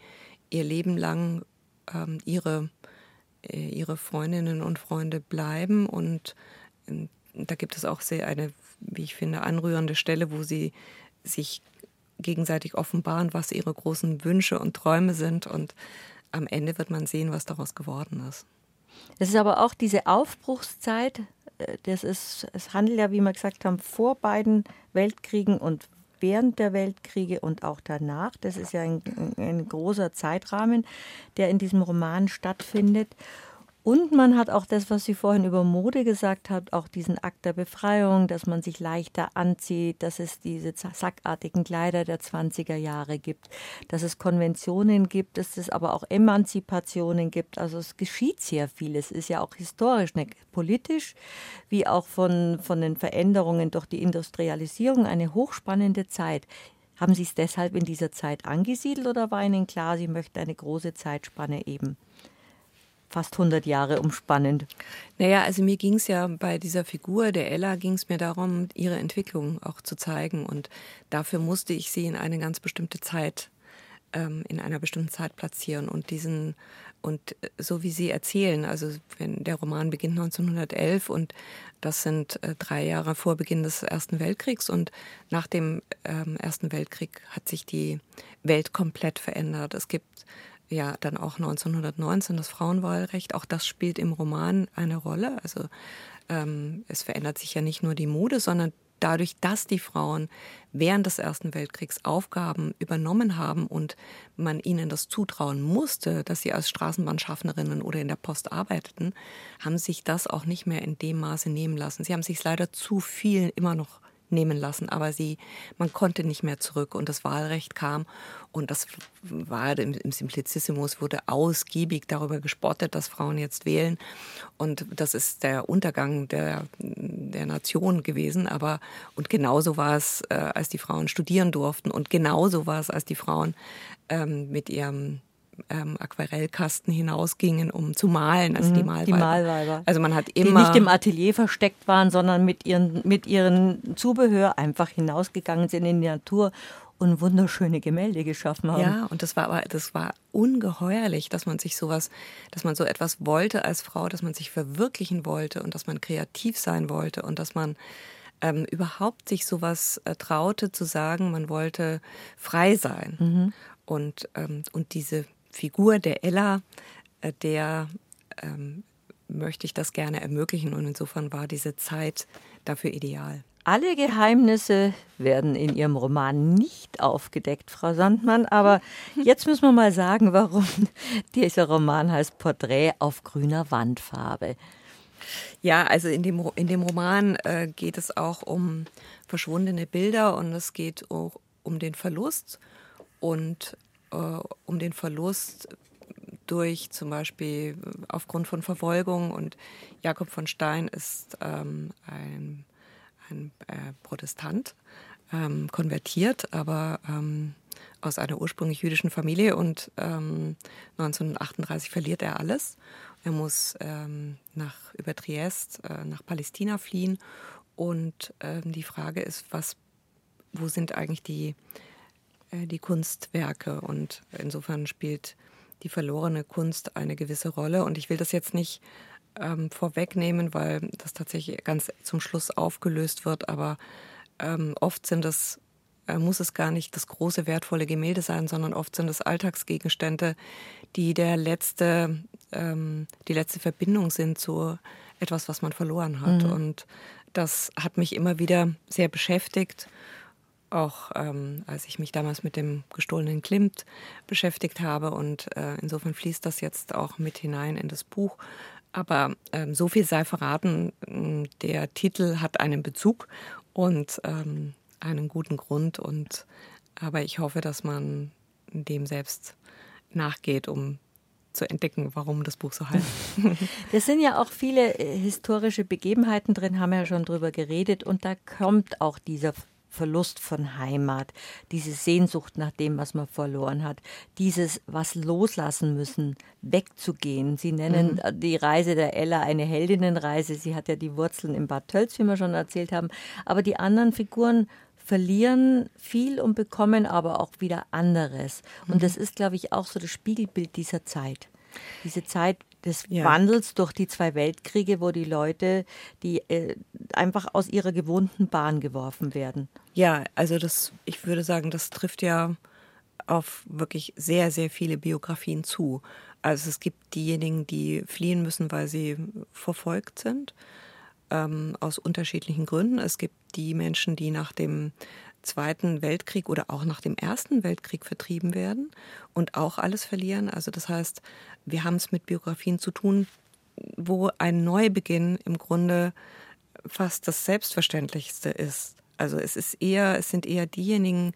[SPEAKER 2] ihr Leben lang ähm, ihre, äh, ihre Freundinnen und Freunde bleiben und äh, da gibt es auch sehr eine, wie ich finde, anrührende Stelle, wo sie sich gegenseitig offenbaren, was ihre großen Wünsche und Träume sind. Und am Ende wird man sehen, was daraus geworden ist.
[SPEAKER 1] Es ist aber auch diese Aufbruchszeit. Äh, das ist, es handelt ja, wie wir gesagt haben, vor beiden Weltkriegen und während der Weltkriege und auch danach. Das ist ja ein, ein großer Zeitrahmen, der in diesem Roman stattfindet. Und man hat auch das, was sie vorhin über Mode gesagt hat, auch diesen Akt der Befreiung, dass man sich leichter anzieht, dass es diese sackartigen Kleider der 20er Jahre gibt, dass es Konventionen gibt, dass es aber auch Emanzipationen gibt. Also es geschieht sehr viel. Es ist ja auch historisch, ne, politisch, wie auch von, von den Veränderungen durch die Industrialisierung eine hochspannende Zeit. Haben Sie es deshalb in dieser Zeit angesiedelt oder war Ihnen klar, Sie möchten eine große Zeitspanne eben? Fast 100 Jahre umspannend.
[SPEAKER 2] Naja, also mir ging es ja bei dieser Figur der Ella, ging es mir darum, ihre Entwicklung auch zu zeigen. Und dafür musste ich sie in eine ganz bestimmte Zeit, ähm, in einer bestimmten Zeit platzieren. Und diesen, und so wie Sie erzählen, also wenn der Roman beginnt 1911 und das sind äh, drei Jahre vor Beginn des Ersten Weltkriegs und nach dem ähm, Ersten Weltkrieg hat sich die Welt komplett verändert. Es gibt ja dann auch 1919 das Frauenwahlrecht. Auch das spielt im Roman eine Rolle. Also ähm, es verändert sich ja nicht nur die Mode, sondern dadurch, dass die Frauen während des Ersten Weltkriegs Aufgaben übernommen haben und man ihnen das zutrauen musste, dass sie als Straßenbahnschaffnerinnen oder in der Post arbeiteten, haben sich das auch nicht mehr in dem Maße nehmen lassen. Sie haben sich leider zu viel immer noch nehmen lassen, aber sie, man konnte nicht mehr zurück und das Wahlrecht kam und das war im, im Simplicissimus wurde ausgiebig darüber gespottet, dass Frauen jetzt wählen und das ist der Untergang der, der Nation gewesen, aber und genauso war es, äh, als die Frauen studieren durften und genauso war es, als die Frauen ähm, mit ihrem ähm, Aquarellkasten hinausgingen, um zu malen, also mhm, die Malweiber.
[SPEAKER 1] Die Malweiber.
[SPEAKER 2] Also man hat immer
[SPEAKER 1] die nicht im Atelier versteckt waren, sondern mit ihren mit ihren Zubehör einfach hinausgegangen sind in die Natur und wunderschöne Gemälde geschaffen haben.
[SPEAKER 2] Ja, und das war aber, das war ungeheuerlich, dass man sich sowas, dass man so etwas wollte als Frau, dass man sich verwirklichen wollte und dass man kreativ sein wollte und dass man ähm, überhaupt sich sowas äh, traute zu sagen, man wollte frei sein. Mhm. Und, ähm, und diese Figur der Ella, äh, der ähm, möchte ich das gerne ermöglichen. Und insofern war diese Zeit dafür ideal.
[SPEAKER 1] Alle Geheimnisse werden in Ihrem Roman nicht aufgedeckt, Frau Sandmann. Aber jetzt müssen wir mal sagen, warum dieser Roman heißt Porträt auf grüner Wandfarbe.
[SPEAKER 2] Ja, also in dem, in dem Roman äh, geht es auch um verschwundene Bilder und es geht auch um den Verlust und um den Verlust durch zum Beispiel aufgrund von Verfolgung. Und Jakob von Stein ist ähm, ein, ein äh, Protestant, ähm, konvertiert, aber ähm, aus einer ursprünglich jüdischen Familie. Und 1938 ähm, verliert er alles. Er muss ähm, nach, über Triest äh, nach Palästina fliehen. Und ähm, die Frage ist, was, wo sind eigentlich die, äh, die Kunstwerke? Und insofern spielt die verlorene Kunst eine gewisse Rolle. Und ich will das jetzt nicht ähm, vorwegnehmen, weil das tatsächlich ganz zum Schluss aufgelöst wird. Aber ähm, oft sind es, äh, muss es gar nicht das große, wertvolle Gemälde sein, sondern oft sind es Alltagsgegenstände, die der letzte, ähm, die letzte Verbindung sind zu etwas, was man verloren hat. Mhm. Und das hat mich immer wieder sehr beschäftigt auch ähm, als ich mich damals mit dem gestohlenen Klimt beschäftigt habe. Und äh, insofern fließt das jetzt auch mit hinein in das Buch. Aber ähm, so viel sei verraten, der Titel hat einen Bezug und ähm, einen guten Grund. Und aber ich hoffe, dass man dem selbst nachgeht, um zu entdecken, warum das Buch so heißt.
[SPEAKER 1] Es sind ja auch viele äh, historische Begebenheiten drin, haben wir ja schon drüber geredet, und da kommt auch dieser Verlust von Heimat, diese Sehnsucht nach dem, was man verloren hat, dieses was loslassen müssen, wegzugehen. Sie nennen mhm. die Reise der Ella eine Heldinnenreise. Sie hat ja die Wurzeln im Bad Tölz, wie wir schon erzählt haben. Aber die anderen Figuren verlieren viel und bekommen aber auch wieder anderes. Und mhm. das ist, glaube ich, auch so das Spiegelbild dieser Zeit. Diese Zeit des ja. Wandels durch die zwei Weltkriege, wo die Leute, die äh, einfach aus ihrer gewohnten Bahn geworfen werden.
[SPEAKER 2] Ja, also das, ich würde sagen, das trifft ja auf wirklich sehr, sehr viele Biografien zu. Also es gibt diejenigen, die fliehen müssen, weil sie verfolgt sind, ähm, aus unterschiedlichen Gründen. Es gibt die Menschen, die nach dem Zweiten Weltkrieg oder auch nach dem Ersten Weltkrieg vertrieben werden und auch alles verlieren. Also das heißt, wir haben es mit Biografien zu tun, wo ein Neubeginn im Grunde fast das Selbstverständlichste ist. Also es ist eher, es sind eher diejenigen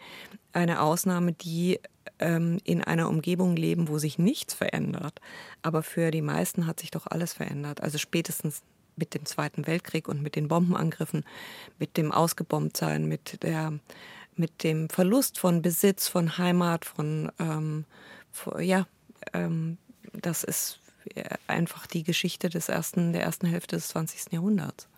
[SPEAKER 2] eine Ausnahme, die ähm, in einer Umgebung leben, wo sich nichts verändert. Aber für die meisten hat sich doch alles verändert. Also spätestens mit dem Zweiten Weltkrieg und mit den Bombenangriffen, mit dem Ausgebombtsein, mit der mit dem Verlust von Besitz, von Heimat, von, ähm, ja, ähm, das ist einfach die Geschichte des ersten, der ersten Hälfte des 20. Jahrhunderts.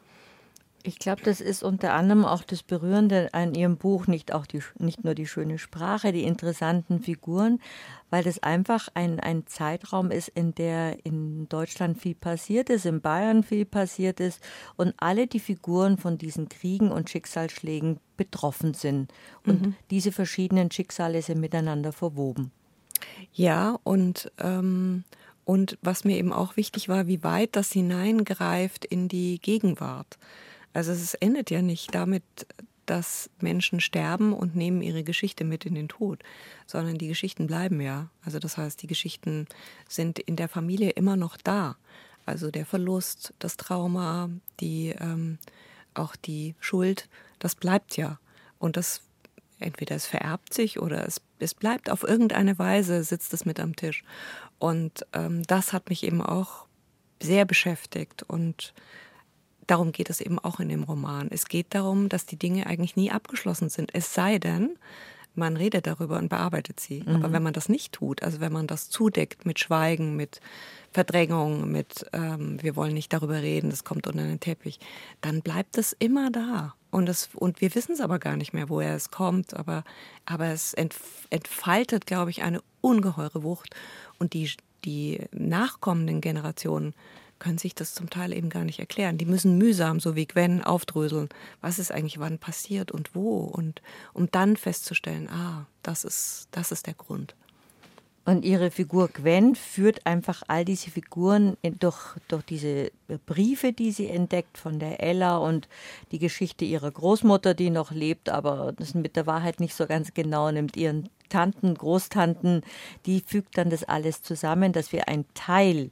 [SPEAKER 1] Ich glaube, das ist unter anderem auch das Berührende an Ihrem Buch, nicht, auch die, nicht nur die schöne Sprache, die interessanten Figuren, weil das einfach ein, ein Zeitraum ist, in der in Deutschland viel passiert ist, in Bayern viel passiert ist und alle die Figuren von diesen Kriegen und Schicksalsschlägen betroffen sind. Und mhm. diese verschiedenen Schicksale sind miteinander verwoben.
[SPEAKER 2] Ja, und, ähm, und was mir eben auch wichtig war, wie weit das hineingreift in die Gegenwart. Also es endet ja nicht damit, dass Menschen sterben und nehmen ihre Geschichte mit in den Tod, sondern die Geschichten bleiben ja. Also das heißt, die Geschichten sind in der Familie immer noch da. Also der Verlust, das Trauma, die ähm, auch die Schuld, das bleibt ja. Und das entweder es vererbt sich oder es, es bleibt auf irgendeine Weise, sitzt es mit am Tisch. Und ähm, das hat mich eben auch sehr beschäftigt und darum geht es eben auch in dem Roman. Es geht darum, dass die Dinge eigentlich nie abgeschlossen sind. Es sei denn, man redet darüber und bearbeitet sie. Mhm. Aber wenn man das nicht tut, also wenn man das zudeckt mit Schweigen, mit Verdrängung, mit ähm, wir wollen nicht darüber reden, das kommt unter den Teppich, dann bleibt es immer da. Und, das, und wir wissen es aber gar nicht mehr, woher es kommt. Aber, aber es entfaltet, glaube ich, eine ungeheure Wucht. Und die, die nachkommenden Generationen können sich das zum Teil eben gar nicht erklären. Die müssen mühsam, so wie Gwen, aufdröseln, was ist eigentlich wann passiert und wo. Und um dann festzustellen, ah, das ist, das ist der Grund.
[SPEAKER 1] Und ihre Figur Gwen führt einfach all diese Figuren durch, durch diese Briefe, die sie entdeckt von der Ella und die Geschichte ihrer Großmutter, die noch lebt, aber das mit der Wahrheit nicht so ganz genau nimmt, ihren Tanten, Großtanten, die fügt dann das alles zusammen, dass wir ein Teil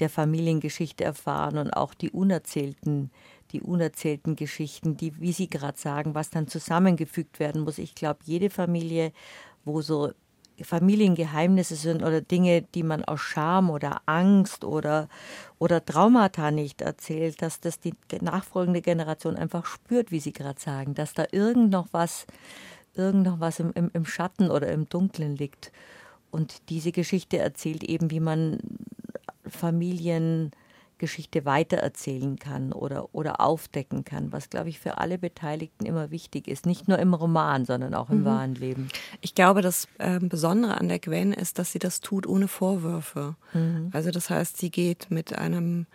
[SPEAKER 1] der Familiengeschichte erfahren und auch die unerzählten, die unerzählten Geschichten, die, wie Sie gerade sagen, was dann zusammengefügt werden muss. Ich glaube, jede Familie, wo so Familiengeheimnisse sind oder Dinge, die man aus Scham oder Angst oder, oder Traumata nicht erzählt, dass das die nachfolgende Generation einfach spürt, wie Sie gerade sagen, dass da irgend noch was, irgend noch was im, im, im Schatten oder im Dunklen liegt. Und diese Geschichte erzählt eben, wie man Familien Geschichte weitererzählen kann oder, oder aufdecken kann, was, glaube ich, für alle Beteiligten immer wichtig ist. Nicht nur im Roman, sondern auch im mhm. wahren Leben.
[SPEAKER 2] Ich glaube, das äh, Besondere an der Gwen ist, dass sie das tut ohne Vorwürfe. Mhm. Also das heißt, sie geht mit einem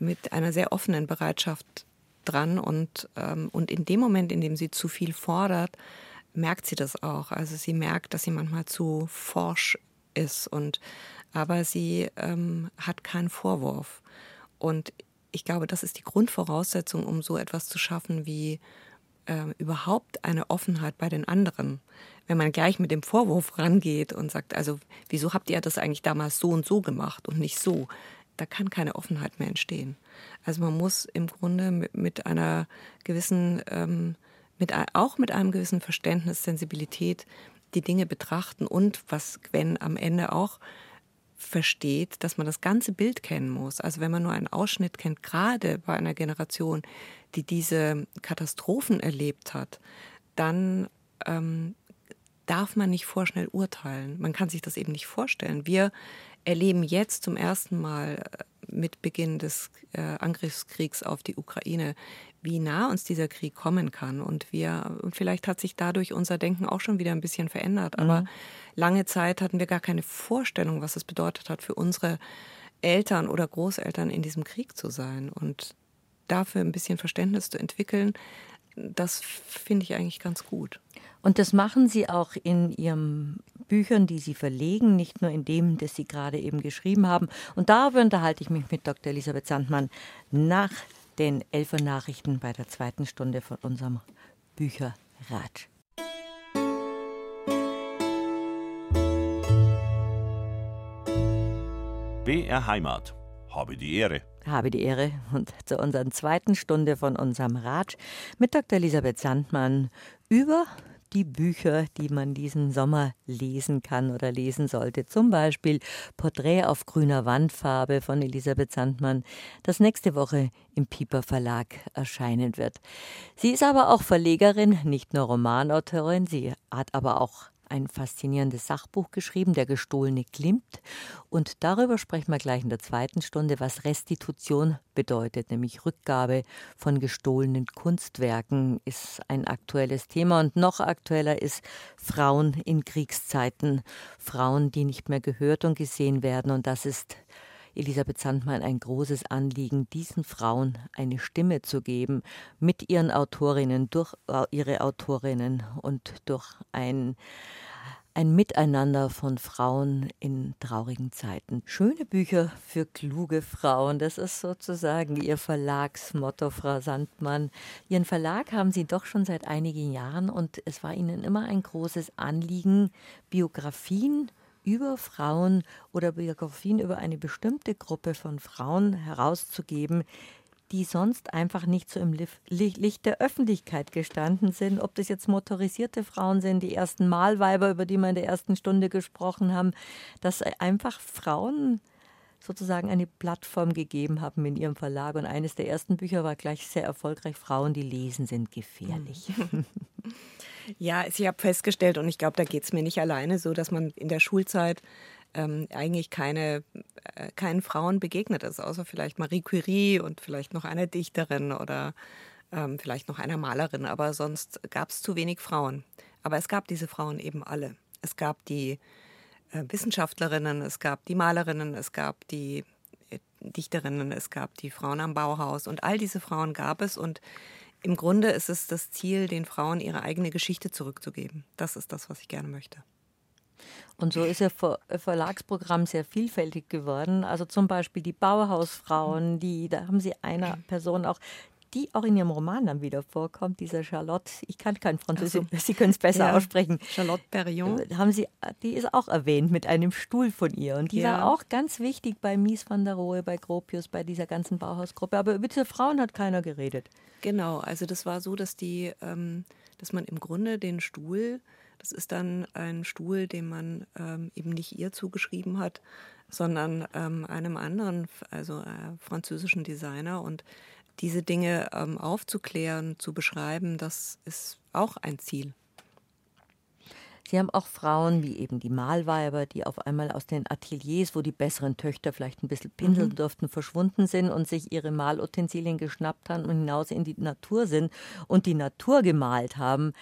[SPEAKER 2] mit einer sehr offenen Bereitschaft dran und, ähm, und in dem Moment, in dem sie zu viel fordert, merkt sie das auch. Also sie merkt, dass sie manchmal zu forsch ist und aber sie ähm, hat keinen Vorwurf. Und ich glaube, das ist die Grundvoraussetzung, um so etwas zu schaffen wie äh, überhaupt eine Offenheit bei den anderen. Wenn man gleich mit dem Vorwurf rangeht und sagt, also wieso habt ihr das eigentlich damals so und so gemacht und nicht so, da kann keine Offenheit mehr entstehen. Also man muss im Grunde mit, mit einer gewissen, ähm, mit, auch mit einem gewissen Verständnis, Sensibilität die Dinge betrachten und was Gwen am Ende auch versteht, dass man das ganze Bild kennen muss. Also wenn man nur einen Ausschnitt kennt, gerade bei einer Generation, die diese Katastrophen erlebt hat, dann ähm, darf man nicht vorschnell urteilen. Man kann sich das eben nicht vorstellen. Wir erleben jetzt zum ersten Mal äh, mit Beginn des äh, Angriffskriegs auf die Ukraine, wie nah uns dieser Krieg kommen kann. Und wir, und vielleicht hat sich dadurch unser Denken auch schon wieder ein bisschen verändert. Aber mhm. lange Zeit hatten wir gar keine Vorstellung, was es bedeutet hat, für unsere Eltern oder Großeltern in diesem Krieg zu sein. Und dafür ein bisschen Verständnis zu entwickeln, das finde ich eigentlich ganz gut.
[SPEAKER 1] Und das machen Sie auch in Ihren Büchern, die Sie verlegen, nicht nur in dem, das Sie gerade eben geschrieben haben. Und darüber unterhalte ich mich mit Dr. Elisabeth Sandmann nach den Elfer Nachrichten bei der zweiten Stunde von unserem Bücherrat.
[SPEAKER 3] BR Heimat. Habe die Ehre.
[SPEAKER 1] Habe die Ehre und zu unserer zweiten Stunde von unserem Rat mit Dr. Elisabeth Sandmann über die Bücher, die man diesen Sommer lesen kann oder lesen sollte. Zum Beispiel Porträt auf grüner Wandfarbe von Elisabeth Sandmann, das nächste Woche im Pieper Verlag erscheinen wird. Sie ist aber auch Verlegerin, nicht nur Romanautorin, sie hat aber auch ein faszinierendes Sachbuch geschrieben, Der gestohlene Klimt. Und darüber sprechen wir gleich in der zweiten Stunde, was Restitution bedeutet, nämlich Rückgabe von gestohlenen Kunstwerken ist ein aktuelles Thema. Und noch aktueller ist Frauen in Kriegszeiten, Frauen, die nicht mehr gehört und gesehen werden. Und das ist Elisabeth Sandmann ein großes Anliegen, diesen Frauen eine Stimme zu geben, mit ihren Autorinnen, durch äh, ihre Autorinnen und durch ein ein Miteinander von Frauen in traurigen Zeiten. Schöne Bücher für kluge Frauen, das ist sozusagen Ihr Verlagsmotto, Frau Sandmann. Ihren Verlag haben Sie doch schon seit einigen Jahren und es war Ihnen immer ein großes Anliegen, Biografien über Frauen oder Biografien über eine bestimmte Gruppe von Frauen herauszugeben, die sonst einfach nicht so im Licht der Öffentlichkeit gestanden sind. Ob das jetzt motorisierte Frauen sind, die ersten Malweiber, über die wir in der ersten Stunde gesprochen haben, dass einfach Frauen sozusagen eine Plattform gegeben haben in ihrem Verlag. Und eines der ersten Bücher war gleich sehr erfolgreich, Frauen, die lesen, sind gefährlich.
[SPEAKER 2] Ja, ich habe festgestellt, und ich glaube, da geht es mir nicht alleine so, dass man in der Schulzeit ähm, eigentlich keine, äh, keinen Frauen begegnet ist, außer vielleicht Marie Curie und vielleicht noch einer Dichterin oder ähm, vielleicht noch einer Malerin. Aber sonst gab es zu wenig Frauen. Aber es gab diese Frauen eben alle. Es gab die Wissenschaftlerinnen, es gab die Malerinnen, es gab die äh, Dichterinnen, es gab die Frauen am Bauhaus und all diese Frauen gab es und im Grunde ist es das Ziel, den Frauen ihre eigene Geschichte zurückzugeben. Das ist das, was ich gerne möchte.
[SPEAKER 1] Und so ist Ihr Verlagsprogramm sehr vielfältig geworden. Also zum Beispiel die Bauhausfrauen, die, da haben Sie einer Person auch die auch in Ihrem Roman dann wieder vorkommt, dieser Charlotte, ich kann kein Französisch, so. Sie können es besser ja. aussprechen.
[SPEAKER 2] Charlotte Perrion.
[SPEAKER 1] Äh, haben Sie, die ist auch erwähnt mit einem Stuhl von ihr. Und die ja. war auch ganz wichtig bei Mies van der Rohe, bei Gropius, bei dieser ganzen Bauhausgruppe. Aber über diese Frauen hat keiner geredet.
[SPEAKER 2] Genau, also das war so, dass die, ähm, dass man im Grunde den Stuhl, das ist dann ein Stuhl, den man ähm, eben nicht ihr zugeschrieben hat, sondern ähm, einem anderen, also äh, französischen Designer. Und diese Dinge ähm, aufzuklären, zu beschreiben, das ist auch ein Ziel.
[SPEAKER 1] Sie haben auch Frauen wie eben die Malweiber, die auf einmal aus den Ateliers, wo die besseren Töchter vielleicht ein bisschen pinseln mhm. durften, verschwunden sind und sich ihre Malutensilien geschnappt haben und hinaus in die Natur sind und die Natur gemalt haben.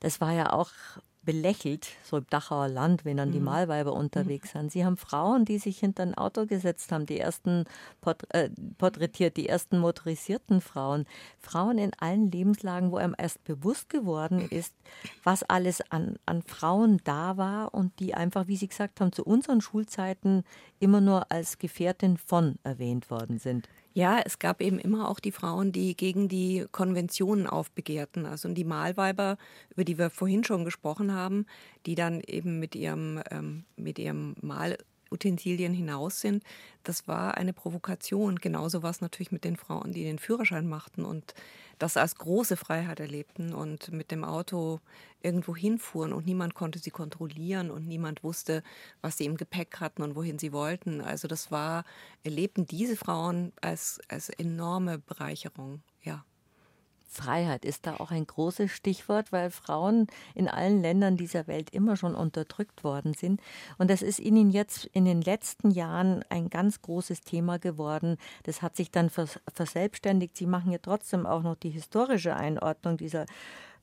[SPEAKER 1] Das war ja auch belächelt, so im Dachauer Land, wenn dann die mhm. Malweiber unterwegs mhm. sind. Sie haben Frauen, die sich hinter ein Auto gesetzt haben, die ersten äh, porträtiert, die ersten motorisierten Frauen. Frauen in allen Lebenslagen, wo einem erst bewusst geworden ist, was alles an, an Frauen da war und die einfach, wie Sie gesagt haben, zu unseren Schulzeiten immer nur als Gefährtin von erwähnt worden sind.
[SPEAKER 2] Ja, es gab eben immer auch die Frauen, die gegen die Konventionen aufbegehrten. Also die Malweiber, über die wir vorhin schon gesprochen haben, die dann eben mit ihrem, ähm, mit ihrem Mal Utensilien hinaus sind, das war eine Provokation. Genauso war es natürlich mit den Frauen, die den Führerschein machten und das als große Freiheit erlebten und mit dem Auto irgendwo hinfuhren und niemand konnte sie kontrollieren und niemand wusste, was sie im Gepäck hatten und wohin sie wollten. Also das war, erlebten diese Frauen als, als enorme Bereicherung, ja.
[SPEAKER 1] Freiheit ist da auch ein großes Stichwort, weil Frauen in allen Ländern dieser Welt immer schon unterdrückt worden sind. Und das ist ihnen jetzt in den letzten Jahren ein ganz großes Thema geworden. Das hat sich dann verselbstständigt. Sie machen ja trotzdem auch noch die historische Einordnung dieser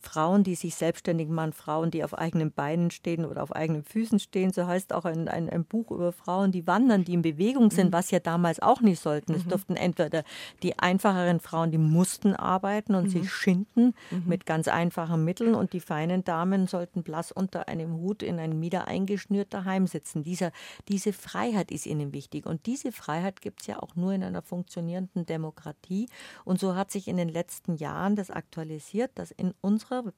[SPEAKER 1] Frauen, die sich selbstständig machen, Frauen, die auf eigenen Beinen stehen oder auf eigenen Füßen stehen. So heißt auch ein, ein, ein Buch über Frauen, die wandern, die in Bewegung sind, mhm. was ja damals auch nicht sollten. Es mhm. durften entweder die einfacheren Frauen, die mussten arbeiten und mhm. sich schinden mhm. mit ganz einfachen Mitteln und die feinen Damen sollten blass unter einem Hut in ein Mieder eingeschnürt daheim sitzen. Dieser, diese Freiheit ist ihnen wichtig und diese Freiheit gibt es ja auch nur in einer funktionierenden Demokratie. Und so hat sich in den letzten Jahren das aktualisiert, dass in unserer unserer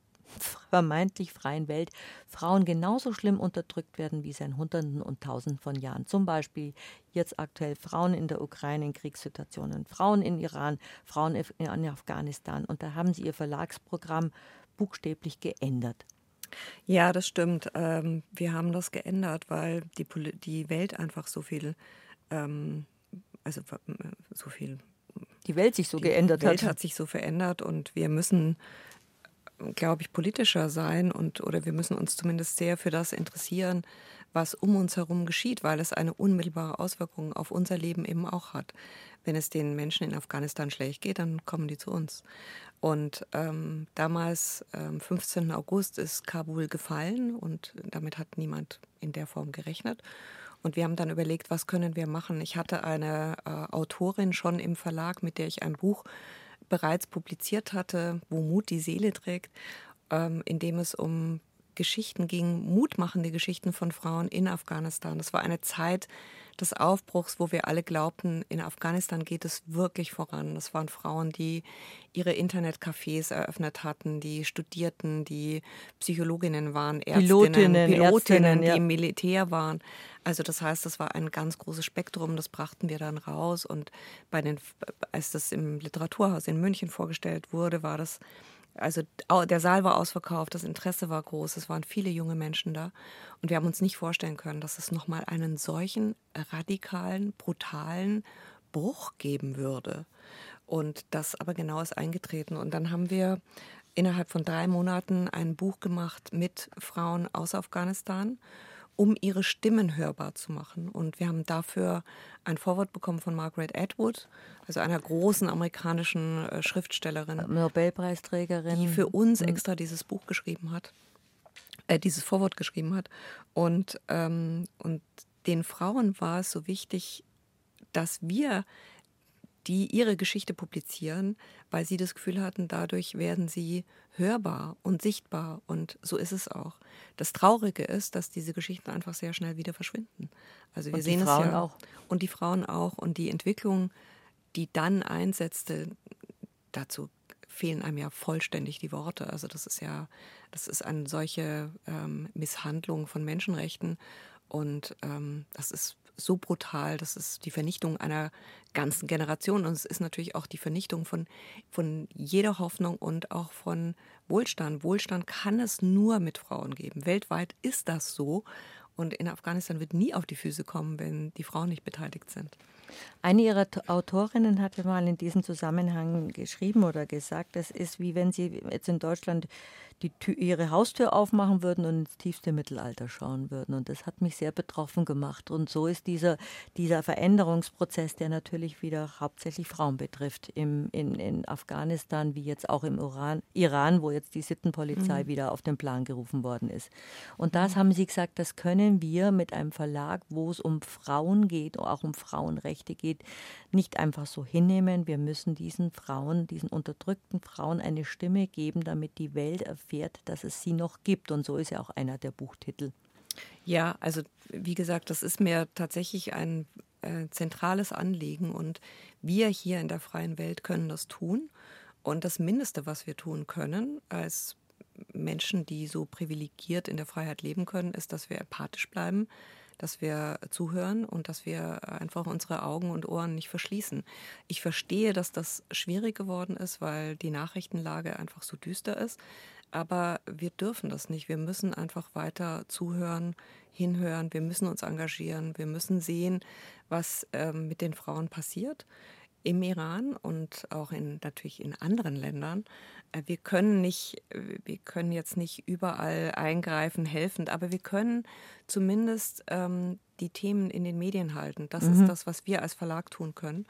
[SPEAKER 1] vermeintlich freien Welt Frauen genauso schlimm unterdrückt werden wie seit Hunderten und Tausenden von Jahren. Zum Beispiel jetzt aktuell Frauen in der Ukraine in Kriegssituationen, Frauen in Iran, Frauen in Afghanistan. Und da haben sie ihr Verlagsprogramm buchstäblich geändert.
[SPEAKER 2] Ja, das stimmt. Ähm, wir haben das geändert, weil die, die Welt einfach so viel, ähm, also so viel.
[SPEAKER 1] Die Welt sich so geändert
[SPEAKER 2] hat.
[SPEAKER 1] Die Welt
[SPEAKER 2] hat sich so verändert und wir müssen glaube ich, politischer sein und oder wir müssen uns zumindest sehr für das interessieren, was um uns herum geschieht, weil es eine unmittelbare Auswirkung auf unser Leben eben auch hat. Wenn es den Menschen in Afghanistan schlecht geht, dann kommen die zu uns. Und ähm, damals, am ähm, 15. August, ist Kabul gefallen und damit hat niemand in der Form gerechnet. Und wir haben dann überlegt, was können wir machen. Ich hatte eine äh, Autorin schon im Verlag, mit der ich ein Buch bereits publiziert hatte, wo Mut die Seele trägt, ähm, in dem es um Geschichten ging, mutmachende Geschichten von Frauen in Afghanistan. Das war eine Zeit des Aufbruchs, wo wir alle glaubten, in Afghanistan geht es wirklich voran. Das waren Frauen, die ihre Internetcafés eröffnet hatten, die studierten, die Psychologinnen waren, Ärztinnen, Pilotinnen, Pilotinnen Ärztinnen, die ja. im Militär waren. Also das heißt, das war ein ganz großes Spektrum, das brachten wir dann raus. Und bei den, als das im Literaturhaus in München vorgestellt wurde, war das also der Saal war ausverkauft, das Interesse war groß, es waren viele junge Menschen da. Und wir haben uns nicht vorstellen können, dass es nochmal einen solchen radikalen, brutalen Bruch geben würde. Und das aber genau ist eingetreten. Und dann haben wir innerhalb von drei Monaten ein Buch gemacht mit Frauen aus Afghanistan, um ihre Stimmen hörbar zu machen. Und wir haben dafür ein Vorwort bekommen von Margaret Atwood, also einer großen amerikanischen äh, Schriftstellerin.
[SPEAKER 1] Nobelpreisträgerin.
[SPEAKER 2] Die für uns mhm. extra dieses Buch geschrieben hat, äh, dieses Vorwort geschrieben hat. Und, ähm, und den Frauen war es so wichtig, dass wir die ihre Geschichte publizieren, weil sie das Gefühl hatten, dadurch werden sie hörbar und sichtbar. Und so ist es auch. Das Traurige ist, dass diese Geschichten einfach sehr schnell wieder verschwinden. Also wir
[SPEAKER 1] und
[SPEAKER 2] sehen
[SPEAKER 1] die Frauen
[SPEAKER 2] es ja
[SPEAKER 1] auch.
[SPEAKER 2] Und die Frauen auch. Und die Entwicklung, die dann einsetzte, dazu fehlen einem ja vollständig die Worte. Also das ist ja, das ist eine solche ähm, Misshandlung von Menschenrechten. Und ähm, das ist so brutal. Das ist die Vernichtung einer ganzen Generation und es ist natürlich auch die Vernichtung von, von jeder Hoffnung und auch von Wohlstand. Wohlstand kann es nur mit Frauen geben. Weltweit ist das so und in Afghanistan wird nie auf die Füße kommen, wenn die Frauen nicht beteiligt sind.
[SPEAKER 1] Eine ihrer Autorinnen hatte mal in diesem Zusammenhang geschrieben oder gesagt, das ist wie wenn sie jetzt in Deutschland die Tür, ihre Haustür aufmachen würden und ins tiefste Mittelalter schauen würden. Und das hat mich sehr betroffen gemacht. Und so ist dieser, dieser Veränderungsprozess, der natürlich wieder hauptsächlich Frauen betrifft, im, in, in Afghanistan wie jetzt auch im Iran, Iran wo jetzt die Sittenpolizei mhm. wieder auf den Plan gerufen worden ist. Und das mhm. haben sie gesagt, das können wir mit einem Verlag, wo es um Frauen geht, auch um Frauenrechte geht, nicht einfach so hinnehmen. Wir müssen diesen Frauen, diesen unterdrückten Frauen eine Stimme geben, damit die Welt erfährt, erfährt, dass es sie noch gibt. Und so ist ja auch einer der Buchtitel.
[SPEAKER 2] Ja, also wie gesagt, das ist mir tatsächlich ein äh, zentrales Anliegen und wir hier in der freien Welt können das tun. Und das Mindeste, was wir tun können als Menschen, die so privilegiert in der Freiheit leben können, ist, dass wir empathisch bleiben, dass wir zuhören und dass wir einfach unsere Augen und Ohren nicht verschließen. Ich verstehe, dass das schwierig geworden ist, weil die Nachrichtenlage einfach so düster ist. Aber wir dürfen das nicht. Wir müssen einfach weiter zuhören, hinhören. Wir müssen uns engagieren. Wir müssen sehen, was ähm, mit den Frauen passiert im Iran und auch in, natürlich in anderen Ländern. Äh, wir können nicht, wir können jetzt nicht überall eingreifen, helfend, aber wir können zumindest ähm, die Themen in den Medien halten. Das mhm. ist das, was wir als Verlag tun können.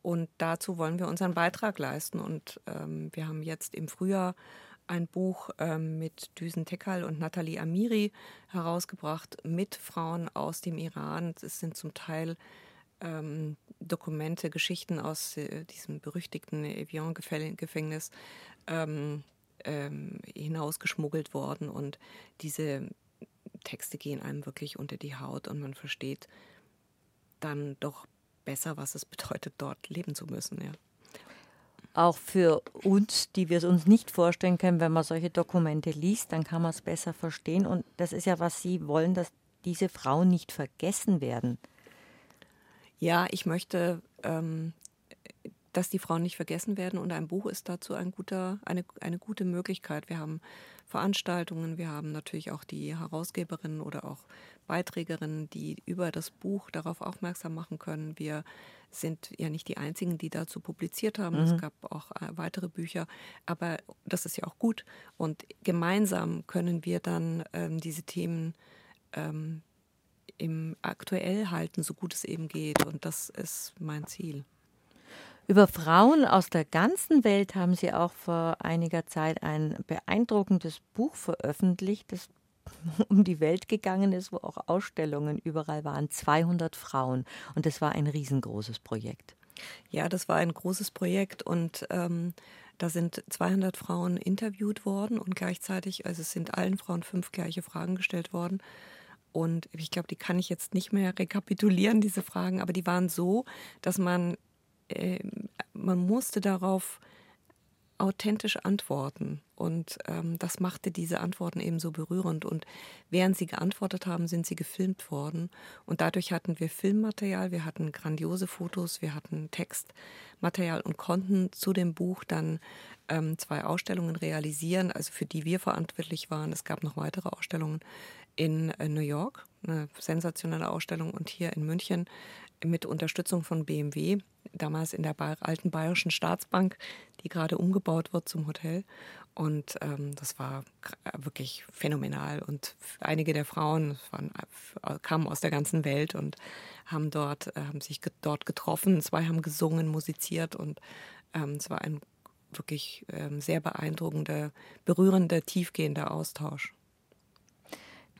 [SPEAKER 2] Und dazu wollen wir unseren Beitrag leisten. Und ähm, wir haben jetzt im Frühjahr ein Buch ähm, mit Düsen Tekal und Nathalie Amiri herausgebracht mit Frauen aus dem Iran. Es sind zum Teil ähm, Dokumente, Geschichten aus äh, diesem berüchtigten Evian-Gefängnis ähm, ähm, hinausgeschmuggelt worden. Und diese Texte gehen einem wirklich unter die Haut und man versteht dann doch besser, was es bedeutet, dort leben zu müssen. Ja
[SPEAKER 1] auch für uns, die wir es uns nicht vorstellen können, wenn man solche Dokumente liest, dann kann man es besser verstehen. Und das ist ja, was Sie wollen, dass diese Frauen nicht vergessen werden.
[SPEAKER 2] Ja, ich möchte, ähm, dass die Frauen nicht vergessen werden und ein Buch ist dazu ein guter, eine, eine gute Möglichkeit. Wir haben Veranstaltungen, wir haben natürlich auch die Herausgeberinnen oder auch Beiträgerinnen, die über das Buch darauf aufmerksam machen können. Wir sind ja nicht die einzigen, die dazu publiziert haben. Mhm. Es gab auch äh, weitere Bücher, aber das ist ja auch gut. Und gemeinsam können wir dann ähm, diese Themen ähm, im aktuell halten, so gut es eben geht. Und das ist mein Ziel.
[SPEAKER 1] Über Frauen aus der ganzen Welt haben Sie auch vor einiger Zeit ein beeindruckendes Buch veröffentlicht, das um die Welt gegangen ist, wo auch Ausstellungen überall waren. 200 Frauen. Und das war ein riesengroßes Projekt.
[SPEAKER 2] Ja, das war ein großes Projekt und ähm, da sind 200 Frauen interviewt worden und gleichzeitig, also es sind allen Frauen fünf gleiche Fragen gestellt worden. Und ich glaube, die kann ich jetzt nicht mehr rekapitulieren, diese Fragen, aber die waren so, dass man, äh, man musste darauf authentisch antworten. Und ähm, das machte diese Antworten eben so berührend. Und während sie geantwortet haben, sind sie gefilmt worden. Und dadurch hatten wir Filmmaterial, wir hatten grandiose Fotos, wir hatten Textmaterial und konnten zu dem Buch dann ähm, zwei Ausstellungen realisieren, also für die wir verantwortlich waren. Es gab noch weitere Ausstellungen in äh, New York, eine sensationelle Ausstellung, und hier in München mit Unterstützung von BMW damals in der alten Bayerischen Staatsbank, die gerade umgebaut wird zum Hotel. Und ähm, das war wirklich phänomenal. Und einige der Frauen waren, kamen aus der ganzen Welt und haben dort, äh, haben sich dort getroffen. Zwei haben gesungen, musiziert und ähm, es war ein wirklich ähm, sehr beeindruckender, berührender, tiefgehender Austausch.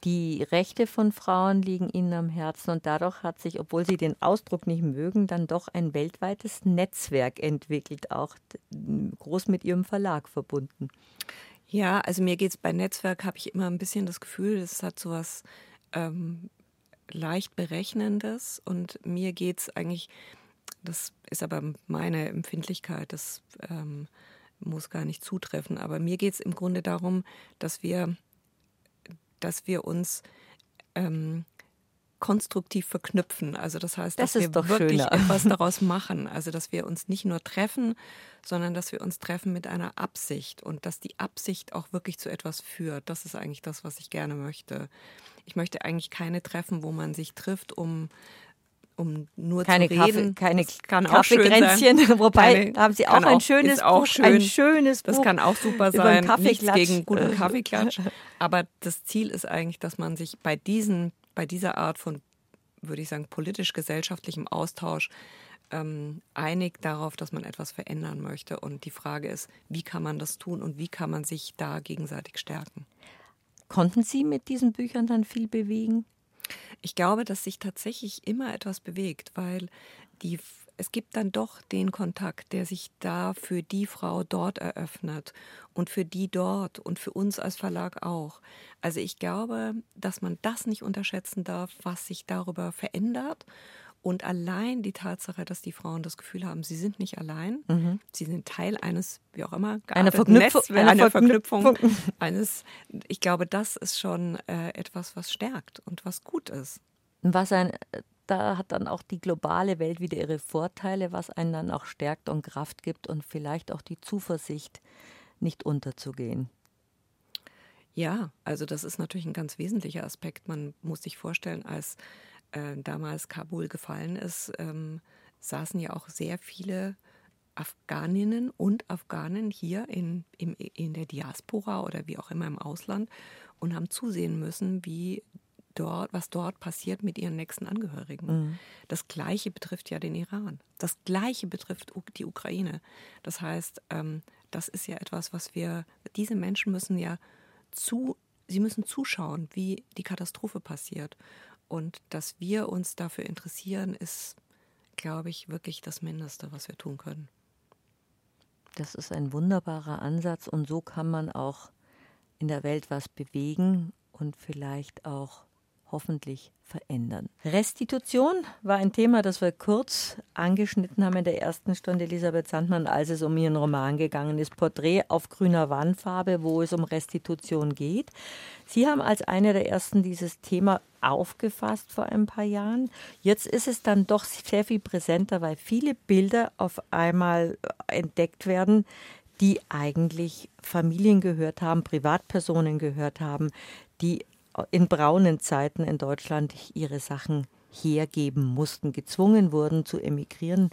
[SPEAKER 1] Die Rechte von Frauen liegen ihnen am Herzen und dadurch hat sich, obwohl sie den Ausdruck nicht mögen, dann doch ein weltweites Netzwerk entwickelt, auch groß mit ihrem Verlag verbunden.
[SPEAKER 2] Ja, also mir geht es bei Netzwerk, habe ich immer ein bisschen das Gefühl, es hat so was ähm, leicht Berechnendes und mir geht es eigentlich, das ist aber meine Empfindlichkeit, das ähm, muss gar nicht zutreffen, aber mir geht es im Grunde darum, dass wir dass wir uns ähm, konstruktiv verknüpfen. Also das heißt,
[SPEAKER 1] das
[SPEAKER 2] dass
[SPEAKER 1] wir
[SPEAKER 2] wirklich
[SPEAKER 1] schöner.
[SPEAKER 2] etwas daraus machen. Also dass wir uns nicht nur treffen, sondern dass wir uns treffen mit einer Absicht und dass die Absicht auch wirklich zu etwas führt. Das ist eigentlich das, was ich gerne möchte. Ich möchte eigentlich keine Treffen, wo man sich trifft, um um nur
[SPEAKER 1] keine
[SPEAKER 2] zu reden.
[SPEAKER 1] Kaffee, keine
[SPEAKER 2] kann
[SPEAKER 1] Kaffeekränzchen, wobei
[SPEAKER 2] keine,
[SPEAKER 1] da haben Sie auch ein schönes
[SPEAKER 2] auch
[SPEAKER 1] Buch,
[SPEAKER 2] schön.
[SPEAKER 1] ein schönes
[SPEAKER 2] Das
[SPEAKER 1] Buch
[SPEAKER 2] kann auch super sein. Nichts gegen guten Kaffeeklatsch. Aber das Ziel ist eigentlich, dass man sich bei diesen, bei dieser Art von, würde ich sagen, politisch-gesellschaftlichem Austausch ähm, einigt darauf, dass man etwas verändern möchte. Und die Frage ist, wie kann man das tun und wie kann man sich da gegenseitig stärken?
[SPEAKER 1] Konnten Sie mit diesen Büchern dann viel bewegen?
[SPEAKER 2] Ich glaube, dass sich tatsächlich immer etwas bewegt, weil die, es gibt dann doch den Kontakt, der sich da für die Frau dort eröffnet und für die dort und für uns als Verlag auch. Also ich glaube, dass man das nicht unterschätzen darf, was sich darüber verändert und allein die Tatsache, dass die Frauen das Gefühl haben, sie sind nicht allein, mhm. sie sind Teil eines, wie auch immer,
[SPEAKER 1] eine Verknüpfung,
[SPEAKER 2] eine, eine Verknüpfung, eines, ich glaube, das ist schon äh, etwas, was stärkt und was gut ist.
[SPEAKER 1] Was ein, da hat dann auch die globale Welt wieder ihre Vorteile, was einen dann auch stärkt und Kraft gibt und vielleicht auch die Zuversicht, nicht unterzugehen.
[SPEAKER 2] Ja, also das ist natürlich ein ganz wesentlicher Aspekt. Man muss sich vorstellen, als äh, damals Kabul gefallen ist, ähm, saßen ja auch sehr viele Afghaninnen und Afghanen hier in, in, in der Diaspora oder wie auch immer im Ausland und haben zusehen müssen, wie dort, was dort passiert mit ihren nächsten Angehörigen. Mhm. Das Gleiche betrifft ja den Iran. Das Gleiche betrifft die Ukraine. Das heißt, ähm, das ist ja etwas, was wir, diese Menschen müssen ja zu, sie müssen zuschauen, wie die Katastrophe passiert. Und dass wir uns dafür interessieren, ist, glaube ich, wirklich das Mindeste, was wir tun können.
[SPEAKER 1] Das ist ein wunderbarer Ansatz und so kann man auch in der Welt was bewegen und vielleicht auch hoffentlich verändern. Restitution war ein Thema, das wir kurz angeschnitten haben in der ersten Stunde Elisabeth Sandmann, als es um ihren Roman gegangen ist, Porträt auf grüner Wandfarbe, wo es um Restitution geht. Sie haben als eine der ersten dieses Thema aufgefasst vor ein paar Jahren. Jetzt ist es dann doch sehr viel präsenter, weil viele Bilder auf einmal entdeckt werden, die eigentlich Familien gehört haben, Privatpersonen gehört haben, die in braunen Zeiten in Deutschland ihre Sachen hergeben mussten, gezwungen wurden zu emigrieren,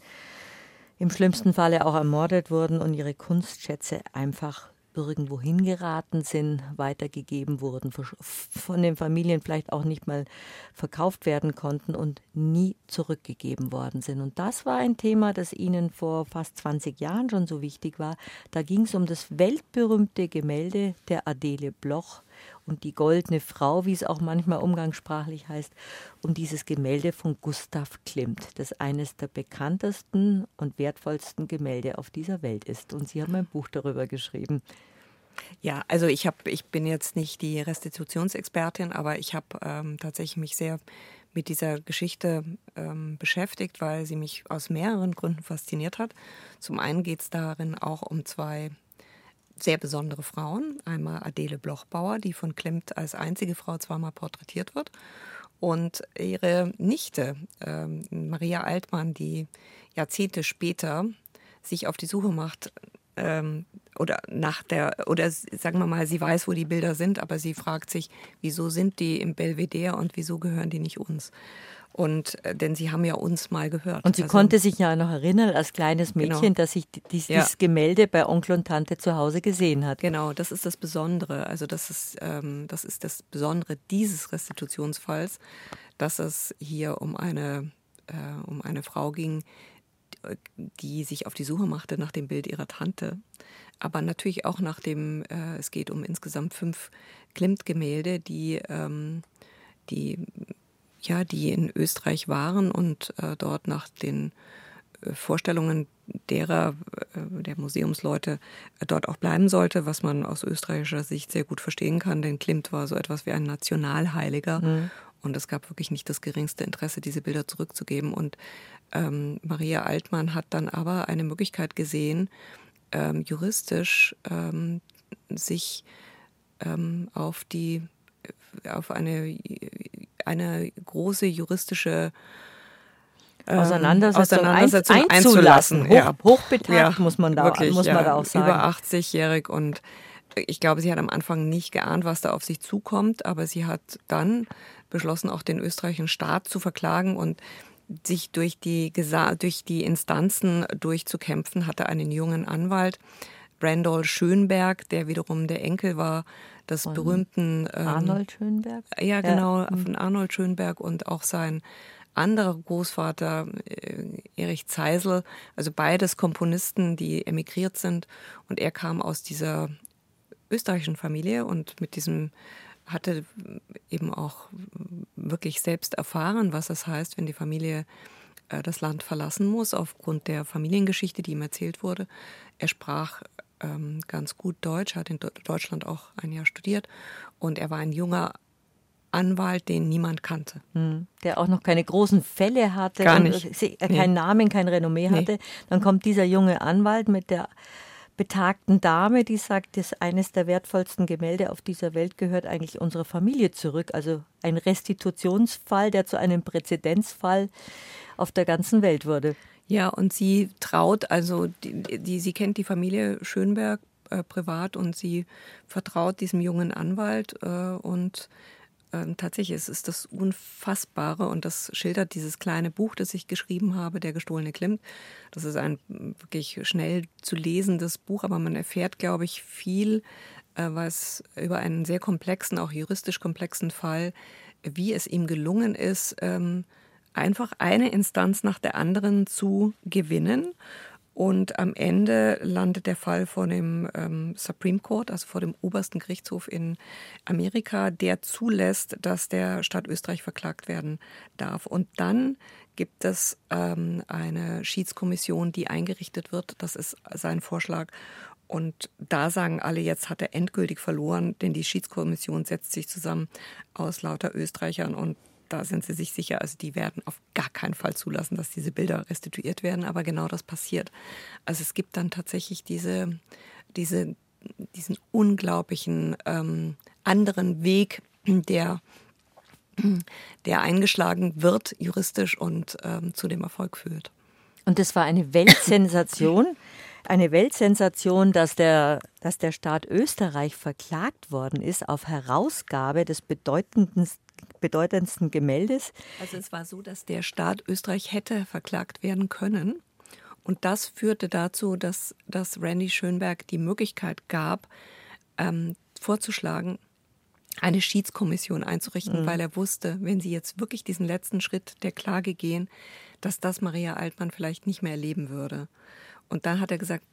[SPEAKER 1] im schlimmsten Falle auch ermordet wurden und ihre Kunstschätze einfach irgendwo hingeraten sind, weitergegeben wurden, von den Familien vielleicht auch nicht mal verkauft werden konnten und nie zurückgegeben worden sind. Und das war ein Thema, das Ihnen vor fast 20 Jahren schon so wichtig war. Da ging es um das weltberühmte Gemälde der Adele Bloch und die goldene Frau, wie es auch manchmal umgangssprachlich heißt, um dieses Gemälde von Gustav Klimt, das eines der bekanntesten und wertvollsten Gemälde auf dieser Welt ist. Und Sie haben ein Buch darüber geschrieben.
[SPEAKER 2] Ja, also ich habe, ich bin jetzt nicht die Restitutionsexpertin, aber ich habe ähm, tatsächlich mich sehr mit dieser Geschichte ähm, beschäftigt, weil sie mich aus mehreren Gründen fasziniert hat. Zum einen geht es darin auch um zwei sehr besondere Frauen. Einmal Adele Blochbauer, die von Klimt als einzige Frau zweimal porträtiert wird. Und ihre Nichte, ähm, Maria Altmann, die Jahrzehnte später sich auf die Suche macht, ähm, oder nach der, oder sagen wir mal, sie weiß, wo die Bilder sind, aber sie fragt sich, wieso sind die im Belvedere und wieso gehören die nicht uns? Und äh, denn sie haben ja uns mal gehört.
[SPEAKER 1] Und sie also, konnte sich ja noch erinnern als kleines genau. Mädchen, genau. dass sie dies, ja. dieses Gemälde bei Onkel und Tante zu Hause gesehen hat.
[SPEAKER 2] Genau, das ist das Besondere. Also das ist, ähm, das ist das Besondere dieses Restitutionsfalls, dass es hier um eine, äh, um eine Frau ging, die sich auf die Suche machte nach dem Bild ihrer Tante. Aber natürlich auch nach dem, äh, es geht um insgesamt fünf Klimt-Gemälde, die, ähm, die ja, die in Österreich waren und äh, dort nach den äh, Vorstellungen derer, äh, der Museumsleute, äh, dort auch bleiben sollte, was man aus österreichischer Sicht sehr gut verstehen kann, denn Klimt war so etwas wie ein Nationalheiliger. Mhm. Und es gab wirklich nicht das geringste Interesse, diese Bilder zurückzugeben. Und ähm, Maria Altmann hat dann aber eine Möglichkeit gesehen, ähm, juristisch ähm, sich ähm, auf die auf eine eine große juristische
[SPEAKER 1] ähm, Auseinandersetzung, Auseinandersetzung ein, einzulassen. Hoch, ja. Hochbetagt ja, muss man da, wirklich, muss man da auch sagen.
[SPEAKER 2] Über 80-jährig und ich glaube, sie hat am Anfang nicht geahnt, was da auf sich zukommt, aber sie hat dann beschlossen, auch den österreichischen Staat zu verklagen und sich durch die, durch die Instanzen durchzukämpfen, hatte einen jungen Anwalt, Randall Schönberg, der wiederum der Enkel war des von berühmten
[SPEAKER 1] ähm, Arnold Schönberg.
[SPEAKER 2] Ja, genau, ja. von Arnold Schönberg und auch sein anderer Großvater äh, Erich Zeisel, also beides Komponisten, die emigriert sind und er kam aus dieser österreichischen Familie und mit diesem hatte eben auch wirklich selbst erfahren, was es heißt, wenn die Familie äh, das Land verlassen muss, aufgrund der Familiengeschichte, die ihm erzählt wurde. Er sprach ähm, ganz gut Deutsch, hat in Deutschland auch ein Jahr studiert und er war ein junger Anwalt, den niemand kannte.
[SPEAKER 1] Hm, der auch noch keine großen Fälle hatte,
[SPEAKER 2] Gar nicht.
[SPEAKER 1] Und, keinen nee. Namen, kein Renommee hatte. Nee. Dann kommt dieser junge Anwalt mit der betagten Dame, die sagt, dass eines der wertvollsten Gemälde auf dieser Welt gehört eigentlich unserer Familie zurück. Also ein Restitutionsfall, der zu einem Präzedenzfall auf der ganzen Welt wurde.
[SPEAKER 2] Ja, und sie traut, also die, die sie kennt die Familie Schönberg äh, privat und sie vertraut diesem jungen Anwalt äh, und ähm, tatsächlich es ist das Unfassbare und das schildert dieses kleine Buch, das ich geschrieben habe, Der gestohlene Klimt. Das ist ein wirklich schnell zu lesendes Buch, aber man erfährt, glaube ich, viel, äh, was über einen sehr komplexen, auch juristisch komplexen Fall, wie es ihm gelungen ist, ähm, einfach eine Instanz nach der anderen zu gewinnen. Und am Ende landet der Fall vor dem ähm, Supreme Court, also vor dem obersten Gerichtshof in Amerika, der zulässt, dass der Staat Österreich verklagt werden darf. Und dann gibt es ähm, eine Schiedskommission, die eingerichtet wird. Das ist sein Vorschlag. Und da sagen alle, jetzt hat er endgültig verloren, denn die Schiedskommission setzt sich zusammen aus lauter Österreichern und da sind sie sich sicher, also die werden auf gar keinen Fall zulassen, dass diese Bilder restituiert werden, aber genau das passiert. Also es gibt dann tatsächlich diese, diese, diesen unglaublichen ähm, anderen Weg, der, der eingeschlagen wird juristisch und ähm, zu dem Erfolg führt.
[SPEAKER 1] Und das war eine Weltsensation. eine Weltsensation, dass der, dass der Staat Österreich verklagt worden ist auf Herausgabe des bedeutendsten bedeutendsten Gemäldes.
[SPEAKER 2] Also es war so, dass der Staat Österreich hätte verklagt werden können. Und das führte dazu, dass, dass Randy Schönberg die Möglichkeit gab, ähm, vorzuschlagen, eine Schiedskommission einzurichten, mhm. weil er wusste, wenn sie jetzt wirklich diesen letzten Schritt der Klage gehen, dass das Maria Altmann vielleicht nicht mehr erleben würde. Und dann hat er gesagt,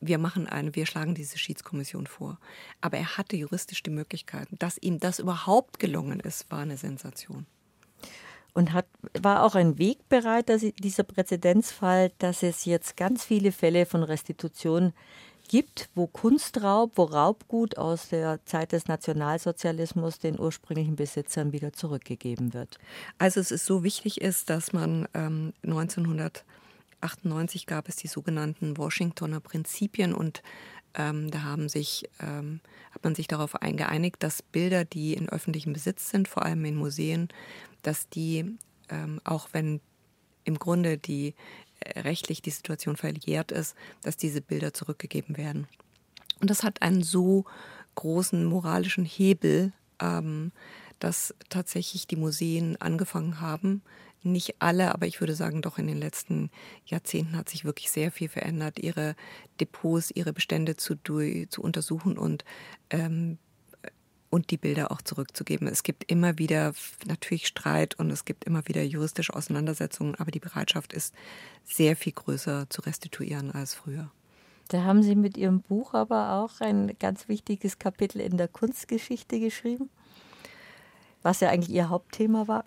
[SPEAKER 2] wir machen eine, wir schlagen diese Schiedskommission vor. Aber er hatte juristisch die Möglichkeiten. Dass ihm das überhaupt gelungen ist, war eine Sensation.
[SPEAKER 1] Und hat, war auch ein Wegbereiter, dieser Präzedenzfall, dass es jetzt ganz viele Fälle von Restitution gibt, wo Kunstraub, wo Raubgut aus der Zeit des Nationalsozialismus den ursprünglichen Besitzern wieder zurückgegeben wird.
[SPEAKER 2] Also es ist so wichtig ist, dass man ähm, 1900 1998 gab es die sogenannten Washingtoner Prinzipien und ähm, da haben sich, ähm, hat man sich darauf eingeeinigt, dass Bilder, die in öffentlichem Besitz sind, vor allem in Museen, dass die, ähm, auch wenn im Grunde die äh, rechtlich die Situation verjährt ist, dass diese Bilder zurückgegeben werden. Und das hat einen so großen moralischen Hebel, ähm, dass tatsächlich die Museen angefangen haben, nicht alle, aber ich würde sagen, doch in den letzten Jahrzehnten hat sich wirklich sehr viel verändert, ihre Depots, ihre Bestände zu, zu untersuchen und ähm, und die Bilder auch zurückzugeben. Es gibt immer wieder natürlich Streit und es gibt immer wieder juristische Auseinandersetzungen, aber die Bereitschaft ist sehr viel größer zu restituieren als früher.
[SPEAKER 1] Da haben Sie mit Ihrem Buch aber auch ein ganz wichtiges Kapitel in der Kunstgeschichte geschrieben, was ja eigentlich Ihr Hauptthema war.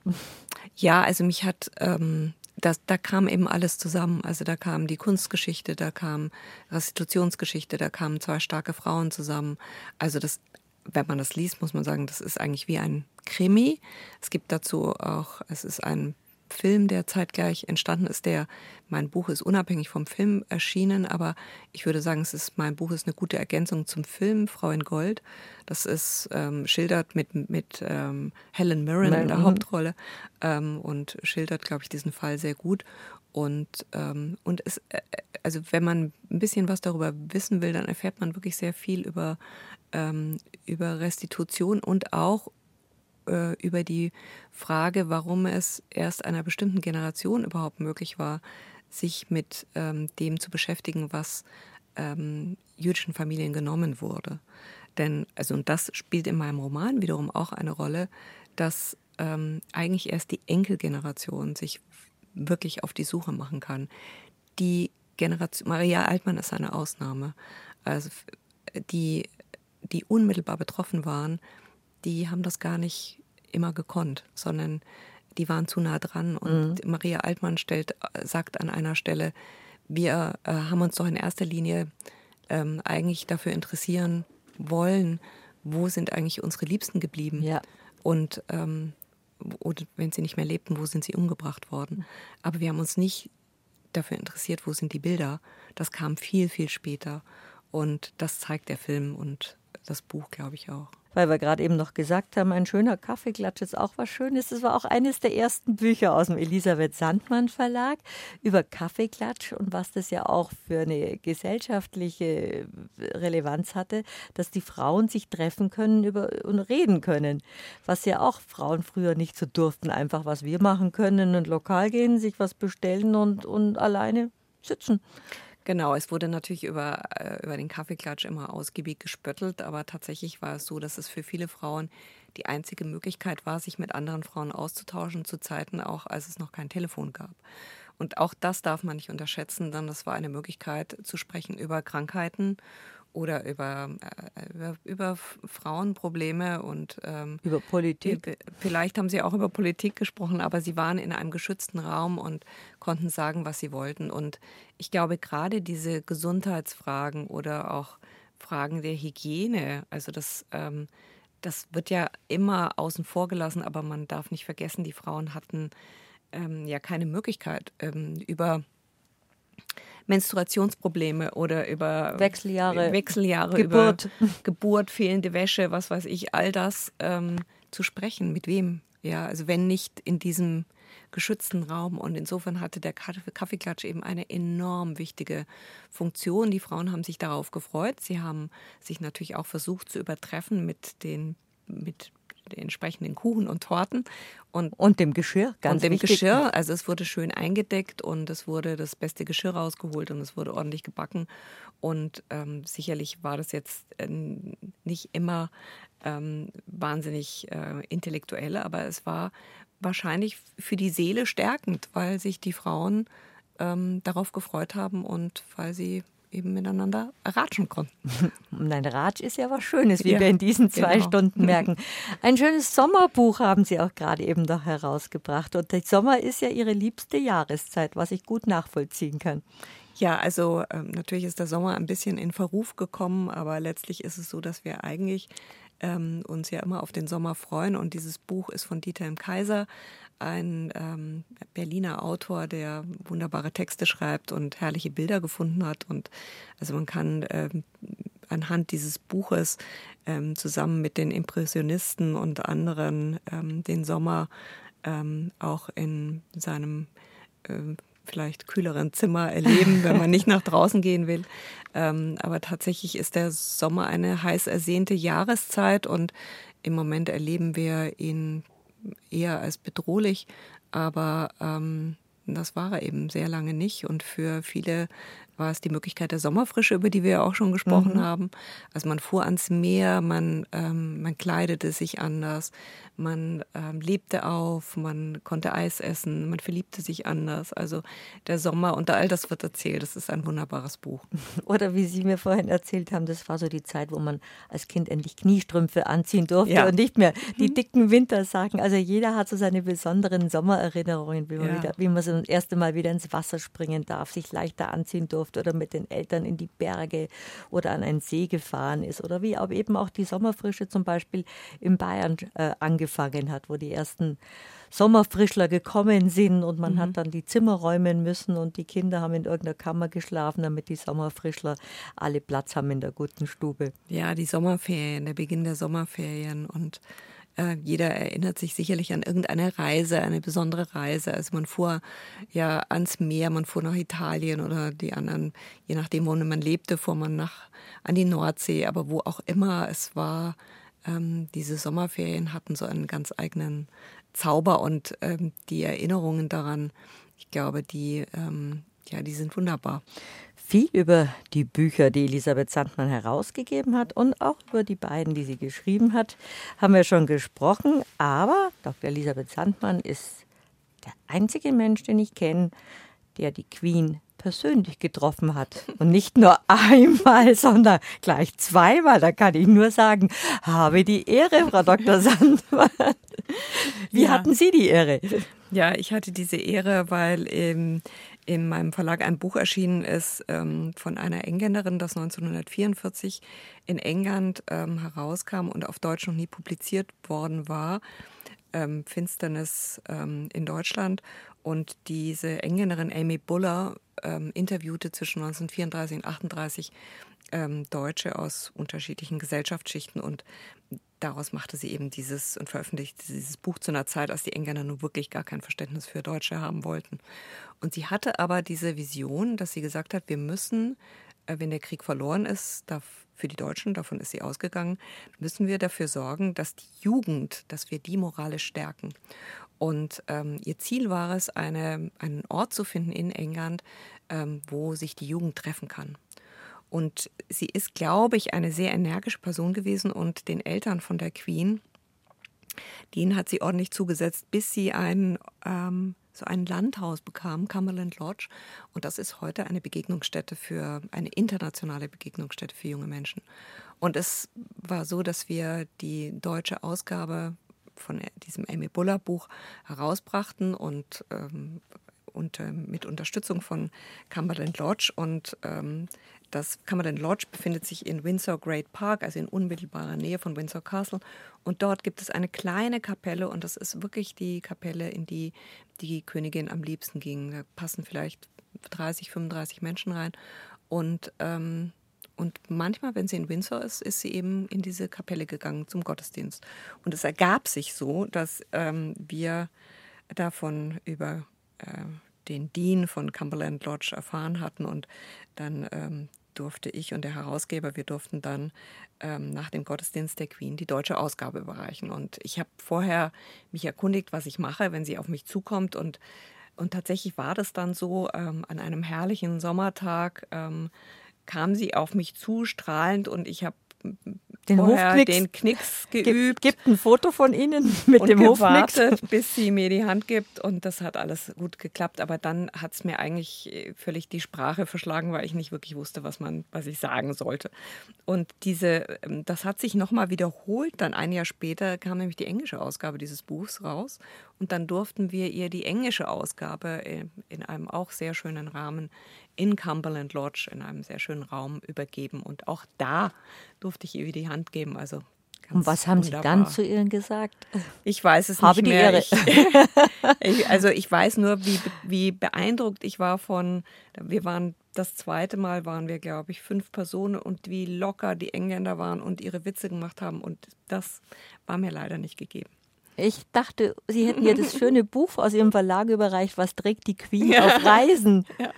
[SPEAKER 2] Ja, also mich hat, ähm, das, da kam eben alles zusammen. Also da kam die Kunstgeschichte, da kam Restitutionsgeschichte, da kamen zwei starke Frauen zusammen. Also das, wenn man das liest, muss man sagen, das ist eigentlich wie ein Krimi. Es gibt dazu auch, es ist ein Film, der zeitgleich entstanden ist. Der, mein Buch ist unabhängig vom Film erschienen, aber ich würde sagen, es ist, mein Buch ist eine gute Ergänzung zum Film Frau in Gold. Das ist ähm, schildert mit, mit ähm, Helen Mirren in der mhm. Hauptrolle ähm, und schildert, glaube ich, diesen Fall sehr gut. Und, ähm, und es, äh, also wenn man ein bisschen was darüber wissen will, dann erfährt man wirklich sehr viel über, ähm, über Restitution und auch äh, über die Frage, warum es erst einer bestimmten Generation überhaupt möglich war, sich mit ähm, dem zu beschäftigen, was ähm, jüdischen Familien genommen wurde. Denn, also, und das spielt in meinem Roman wiederum auch eine Rolle, dass ähm, eigentlich erst die Enkelgeneration sich wirklich auf die Suche machen kann. Die Generation, Maria Altmann ist eine Ausnahme. Also die, die unmittelbar betroffen waren, die haben das gar nicht immer gekonnt, sondern die waren zu nah dran. Und mhm. Maria Altmann stellt, sagt an einer Stelle, wir äh, haben uns doch in erster Linie ähm, eigentlich dafür interessieren wollen, wo sind eigentlich unsere Liebsten geblieben?
[SPEAKER 1] Ja.
[SPEAKER 2] Und ähm, oder wenn sie nicht mehr lebten, wo sind sie umgebracht worden? Aber wir haben uns nicht dafür interessiert, wo sind die Bilder. Das kam viel, viel später. Und das zeigt der Film und das Buch, glaube ich, auch
[SPEAKER 1] weil wir gerade eben noch gesagt haben, ein schöner Kaffeeklatsch ist auch was Schönes. Das war auch eines der ersten Bücher aus dem Elisabeth Sandmann Verlag über Kaffeeklatsch und was das ja auch für eine gesellschaftliche Relevanz hatte, dass die Frauen sich treffen können über, und reden können. Was ja auch Frauen früher nicht so durften, einfach was wir machen können und lokal gehen, sich was bestellen und, und alleine sitzen.
[SPEAKER 2] Genau, es wurde natürlich über, äh, über den Kaffeeklatsch immer ausgiebig gespöttelt, aber tatsächlich war es so, dass es für viele Frauen die einzige Möglichkeit war, sich mit anderen Frauen auszutauschen, zu Zeiten auch, als es noch kein Telefon gab. Und auch das darf man nicht unterschätzen, denn das war eine Möglichkeit zu sprechen über Krankheiten oder über, äh, über, über Frauenprobleme und
[SPEAKER 1] ähm, über Politik.
[SPEAKER 2] Vielleicht haben sie auch über Politik gesprochen, aber sie waren in einem geschützten Raum und konnten sagen, was sie wollten. Und ich glaube, gerade diese Gesundheitsfragen oder auch Fragen der Hygiene, also das, ähm, das wird ja immer außen vor gelassen, aber man darf nicht vergessen, die Frauen hatten ähm, ja keine Möglichkeit, ähm, über Menstruationsprobleme oder über
[SPEAKER 1] Wechseljahre,
[SPEAKER 2] Wechseljahre Geburt. über Geburt, fehlende Wäsche, was weiß ich, all das ähm, zu sprechen. Mit wem? Ja, also wenn nicht in diesem geschützten Raum. Und insofern hatte der Kaffeeklatsch eben eine enorm wichtige Funktion. Die Frauen haben sich darauf gefreut. Sie haben sich natürlich auch versucht zu übertreffen mit den mit den entsprechenden Kuchen und Torten.
[SPEAKER 1] Und, und dem Geschirr,
[SPEAKER 2] ganz Und dem wichtig. Geschirr. Also es wurde schön eingedeckt und es wurde das beste Geschirr rausgeholt und es wurde ordentlich gebacken. Und ähm, sicherlich war das jetzt äh, nicht immer ähm, wahnsinnig äh, intellektuell, aber es war wahrscheinlich für die Seele stärkend, weil sich die Frauen ähm, darauf gefreut haben und weil sie eben miteinander ratschen konnten.
[SPEAKER 1] Nein, Ratsch ist ja was Schönes, wie ja, wir in diesen zwei genau. Stunden merken. Ein schönes Sommerbuch haben Sie auch gerade eben noch herausgebracht. Und der Sommer ist ja Ihre liebste Jahreszeit, was ich gut nachvollziehen kann.
[SPEAKER 2] Ja, also ähm, natürlich ist der Sommer ein bisschen in Verruf gekommen, aber letztlich ist es so, dass wir eigentlich ähm, uns ja immer auf den Sommer freuen. Und dieses Buch ist von Dieter M. Kaiser, ein ähm, Berliner Autor, der wunderbare Texte schreibt und herrliche Bilder gefunden hat. Und also man kann ähm, anhand dieses Buches ähm, zusammen mit den Impressionisten und anderen ähm, den Sommer ähm, auch in seinem äh, vielleicht kühleren Zimmer erleben, wenn man nicht nach draußen gehen will. Ähm, aber tatsächlich ist der Sommer eine heiß ersehnte Jahreszeit und im Moment erleben wir ihn eher als bedrohlich, aber ähm, das war er eben sehr lange nicht. Und für viele war es die Möglichkeit der Sommerfrische, über die wir ja auch schon gesprochen mhm. haben. Also man fuhr ans Meer, man, ähm, man kleidete sich anders, man ähm, lebte auf, man konnte Eis essen, man verliebte sich anders. Also der Sommer und all das wird erzählt. Das ist ein wunderbares Buch.
[SPEAKER 1] Oder wie Sie mir vorhin erzählt haben, das war so die Zeit, wo man als Kind endlich Kniestrümpfe anziehen durfte ja. und nicht mehr die mhm. dicken Wintersachen. Also jeder hat so seine besonderen Sommererinnerungen, wie man, ja. wieder, wie man so das erste Mal wieder ins Wasser springen darf, sich leichter anziehen durfte oder mit den Eltern in die Berge oder an einen See gefahren ist oder wie aber eben auch die Sommerfrische zum Beispiel in Bayern äh, angefangen hat, wo die ersten Sommerfrischler gekommen sind und man mhm. hat dann die Zimmer räumen müssen und die Kinder haben in irgendeiner Kammer geschlafen, damit die Sommerfrischler alle Platz haben in der guten Stube.
[SPEAKER 2] Ja, die Sommerferien, der Beginn der Sommerferien und äh, jeder erinnert sich sicherlich an irgendeine Reise, eine besondere Reise. Also man fuhr ja ans Meer, man fuhr nach Italien oder die anderen, je nachdem, wo man lebte, fuhr man nach an die Nordsee. Aber wo auch immer es war, ähm, diese Sommerferien hatten so einen ganz eigenen Zauber und ähm, die Erinnerungen daran, ich glaube, die, ähm, ja, die sind wunderbar.
[SPEAKER 1] Viel über die Bücher, die Elisabeth Sandmann herausgegeben hat und auch über die beiden, die sie geschrieben hat, haben wir schon gesprochen. Aber Dr. Elisabeth Sandmann ist der einzige Mensch, den ich kenne, der die Queen persönlich getroffen hat. Und nicht nur einmal, sondern gleich zweimal. Da kann ich nur sagen, habe die Ehre, Frau Dr. Sandmann. Wie ja. hatten Sie die Ehre?
[SPEAKER 2] Ja, ich hatte diese Ehre, weil ähm, in meinem Verlag ein Buch erschienen ist ähm, von einer Engländerin, das 1944 in England ähm, herauskam und auf Deutsch noch nie publiziert worden war. Ähm, Finsternis ähm, in Deutschland. Und diese Engländerin Amy Buller ähm, interviewte zwischen 1934 und 1938 ähm, Deutsche aus unterschiedlichen Gesellschaftsschichten und daraus machte sie eben dieses und veröffentlichte dieses Buch zu einer Zeit, als die Engländer nun wirklich gar kein Verständnis für Deutsche haben wollten. Und sie hatte aber diese Vision, dass sie gesagt hat, wir müssen, äh, wenn der Krieg verloren ist, für die Deutschen, davon ist sie ausgegangen, müssen wir dafür sorgen, dass die Jugend, dass wir die moralisch stärken. Und ähm, ihr Ziel war es, eine, einen Ort zu finden in England, ähm, wo sich die Jugend treffen kann. Und sie ist, glaube ich, eine sehr energische Person gewesen und den Eltern von der Queen, denen hat sie ordentlich zugesetzt, bis sie ein, ähm, so ein Landhaus bekam, Cumberland Lodge. Und das ist heute eine Begegnungsstätte für, eine internationale Begegnungsstätte für junge Menschen. Und es war so, dass wir die deutsche Ausgabe von diesem Amy Buller Buch herausbrachten und ähm, und äh, mit Unterstützung von Cumberland Lodge. Und ähm, das Cumberland Lodge befindet sich in Windsor Great Park, also in unmittelbarer Nähe von Windsor Castle. Und dort gibt es eine kleine Kapelle und das ist wirklich die Kapelle, in die die Königin am liebsten ging. Da passen vielleicht 30, 35 Menschen rein. Und, ähm, und manchmal, wenn sie in Windsor ist, ist sie eben in diese Kapelle gegangen zum Gottesdienst. Und es ergab sich so, dass ähm, wir davon über äh, den Dean von Cumberland Lodge erfahren hatten und dann ähm, durfte ich und der Herausgeber, wir durften dann ähm, nach dem Gottesdienst der Queen die deutsche Ausgabe überreichen. Und ich habe vorher mich erkundigt, was ich mache, wenn sie auf mich zukommt. Und, und tatsächlich war das dann so, ähm, an einem herrlichen Sommertag ähm, kam sie auf mich zu, strahlend, und ich habe
[SPEAKER 1] den Hofknicks.
[SPEAKER 2] den Knicks geübt.
[SPEAKER 1] Gibt ein Foto von Ihnen mit
[SPEAKER 2] und
[SPEAKER 1] dem
[SPEAKER 2] gewartet, Hofknicks. bis sie mir die Hand gibt und das hat alles gut geklappt. Aber dann hat es mir eigentlich äh, völlig die Sprache verschlagen, weil ich nicht wirklich wusste, was man, was ich sagen sollte. Und diese, ähm, das hat sich nochmal wiederholt. Dann ein Jahr später kam nämlich die englische Ausgabe dieses Buchs raus und dann durften wir ihr die englische Ausgabe äh, in einem auch sehr schönen Rahmen in Cumberland Lodge in einem sehr schönen Raum übergeben. Und auch da durfte ich ihr die Hand geben. Also
[SPEAKER 1] und was haben wunderbar. Sie dann zu ihr gesagt?
[SPEAKER 2] Ich weiß es
[SPEAKER 1] Habe
[SPEAKER 2] nicht
[SPEAKER 1] mehr.
[SPEAKER 2] Ich, ich, also ich weiß nur, wie, wie beeindruckt ich war von, wir waren das zweite Mal waren wir, glaube ich, fünf Personen und wie locker die Engländer waren und ihre Witze gemacht haben. Und das war mir leider nicht gegeben.
[SPEAKER 1] Ich dachte, Sie hätten ja das schöne Buch aus Ihrem Verlag überreicht, Was trägt die Queen ja. auf Reisen?
[SPEAKER 2] Ja.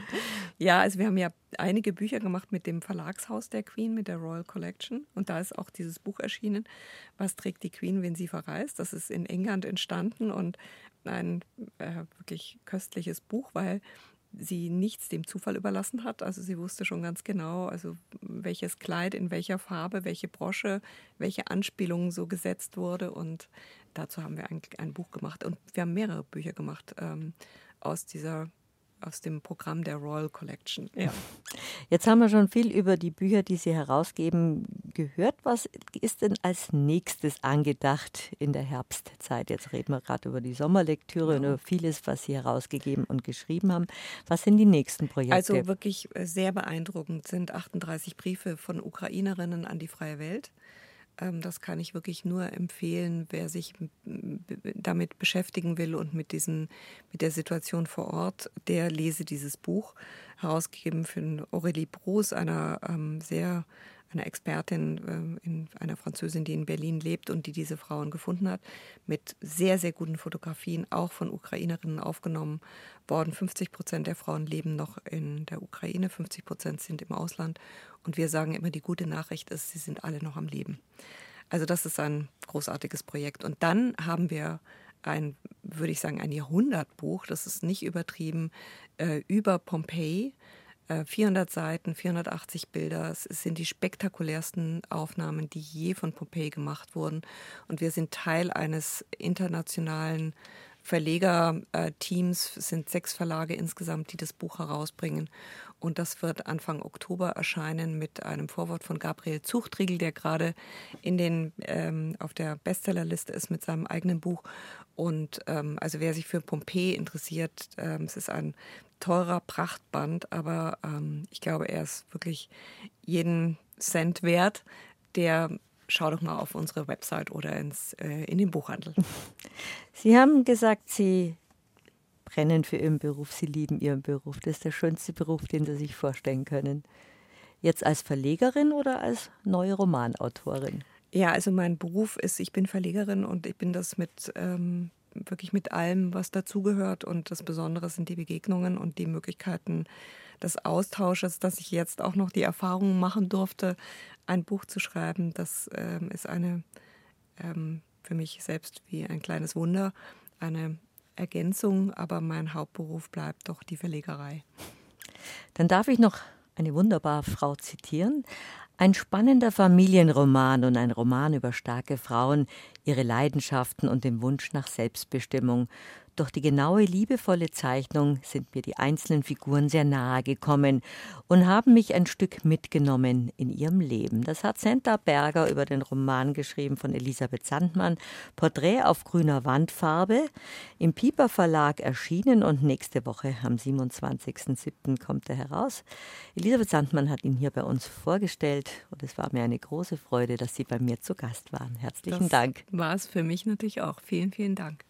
[SPEAKER 2] ja, also wir haben ja einige Bücher gemacht mit dem Verlagshaus der Queen, mit der Royal Collection. Und da ist auch dieses Buch erschienen, Was trägt die Queen, wenn sie verreist. Das ist in England entstanden und ein äh, wirklich köstliches Buch, weil sie nichts dem Zufall überlassen hat. Also sie wusste schon ganz genau, also welches Kleid in welcher Farbe, welche Brosche, welche Anspielungen so gesetzt wurde. Und dazu haben wir ein, ein Buch gemacht. Und wir haben mehrere Bücher gemacht ähm, aus dieser aus dem Programm der Royal Collection. Ja.
[SPEAKER 1] Jetzt haben wir schon viel über die Bücher, die Sie herausgeben, gehört. Was ist denn als nächstes angedacht in der Herbstzeit? Jetzt reden wir gerade über die Sommerlektüre ja. und über vieles, was Sie herausgegeben und geschrieben haben. Was sind die nächsten Projekte?
[SPEAKER 2] Also wirklich äh, sehr beeindruckend sind 38 Briefe von Ukrainerinnen an die freie Welt. Ähm, das kann ich wirklich nur empfehlen, wer sich damit beschäftigen will und mit, diesen, mit der Situation vor Ort, der lese dieses Buch, herausgegeben von Aurélie Bruce, einer ähm, sehr einer Expertin, ähm, in, einer Französin, die in Berlin lebt und die diese Frauen gefunden hat, mit sehr, sehr guten Fotografien, auch von Ukrainerinnen aufgenommen worden. 50 Prozent der Frauen leben noch in der Ukraine, 50 Prozent sind im Ausland. Und wir sagen immer, die gute Nachricht ist, sie sind alle noch am Leben. Also das ist ein großartiges Projekt. Und dann haben wir ein, würde ich sagen, ein Jahrhundertbuch, das ist nicht übertrieben, äh, über Pompeji 400 äh, Seiten, 480 Bilder. Es sind die spektakulärsten Aufnahmen, die je von Pompeji gemacht wurden. Und wir sind Teil eines internationalen Verlegerteams. Es sind sechs Verlage insgesamt, die das Buch herausbringen. Und das wird Anfang Oktober erscheinen mit einem Vorwort von Gabriel Zuchtriegel, der gerade in den, ähm, auf der Bestsellerliste ist mit seinem eigenen Buch. Und ähm, also wer sich für Pompeji interessiert, ähm, es ist ein teurer Prachtband, aber ähm, ich glaube, er ist wirklich jeden Cent wert. Der schau doch mal auf unsere Website oder ins, äh, in den Buchhandel.
[SPEAKER 1] Sie haben gesagt, Sie brennen für Ihren Beruf, Sie lieben Ihren Beruf. Das ist der schönste Beruf, den Sie sich vorstellen können. Jetzt als Verlegerin oder als neue Romanautorin?
[SPEAKER 2] Ja, also mein Beruf ist, ich bin Verlegerin und ich bin das mit ähm, wirklich mit allem, was dazugehört. Und das Besondere sind die Begegnungen und die Möglichkeiten des Austausches, dass ich jetzt auch noch die Erfahrung machen durfte, ein Buch zu schreiben. Das ähm, ist eine ähm, für mich selbst wie ein kleines Wunder, eine Ergänzung, aber mein Hauptberuf bleibt doch die Verlegerei.
[SPEAKER 1] Dann darf ich noch eine wunderbare Frau zitieren. Ein spannender Familienroman und ein Roman über starke Frauen, ihre Leidenschaften und den Wunsch nach Selbstbestimmung, durch die genaue, liebevolle Zeichnung sind mir die einzelnen Figuren sehr nahe gekommen und haben mich ein Stück mitgenommen in ihrem Leben. Das hat Senta Berger über den Roman geschrieben von Elisabeth Sandmann. Porträt auf grüner Wandfarbe, im Pieper Verlag erschienen und nächste Woche am 27.07. kommt er heraus. Elisabeth Sandmann hat ihn hier bei uns vorgestellt und es war mir eine große Freude, dass Sie bei mir zu Gast waren. Herzlichen
[SPEAKER 2] das
[SPEAKER 1] Dank.
[SPEAKER 2] War es für mich natürlich auch. Vielen, vielen Dank.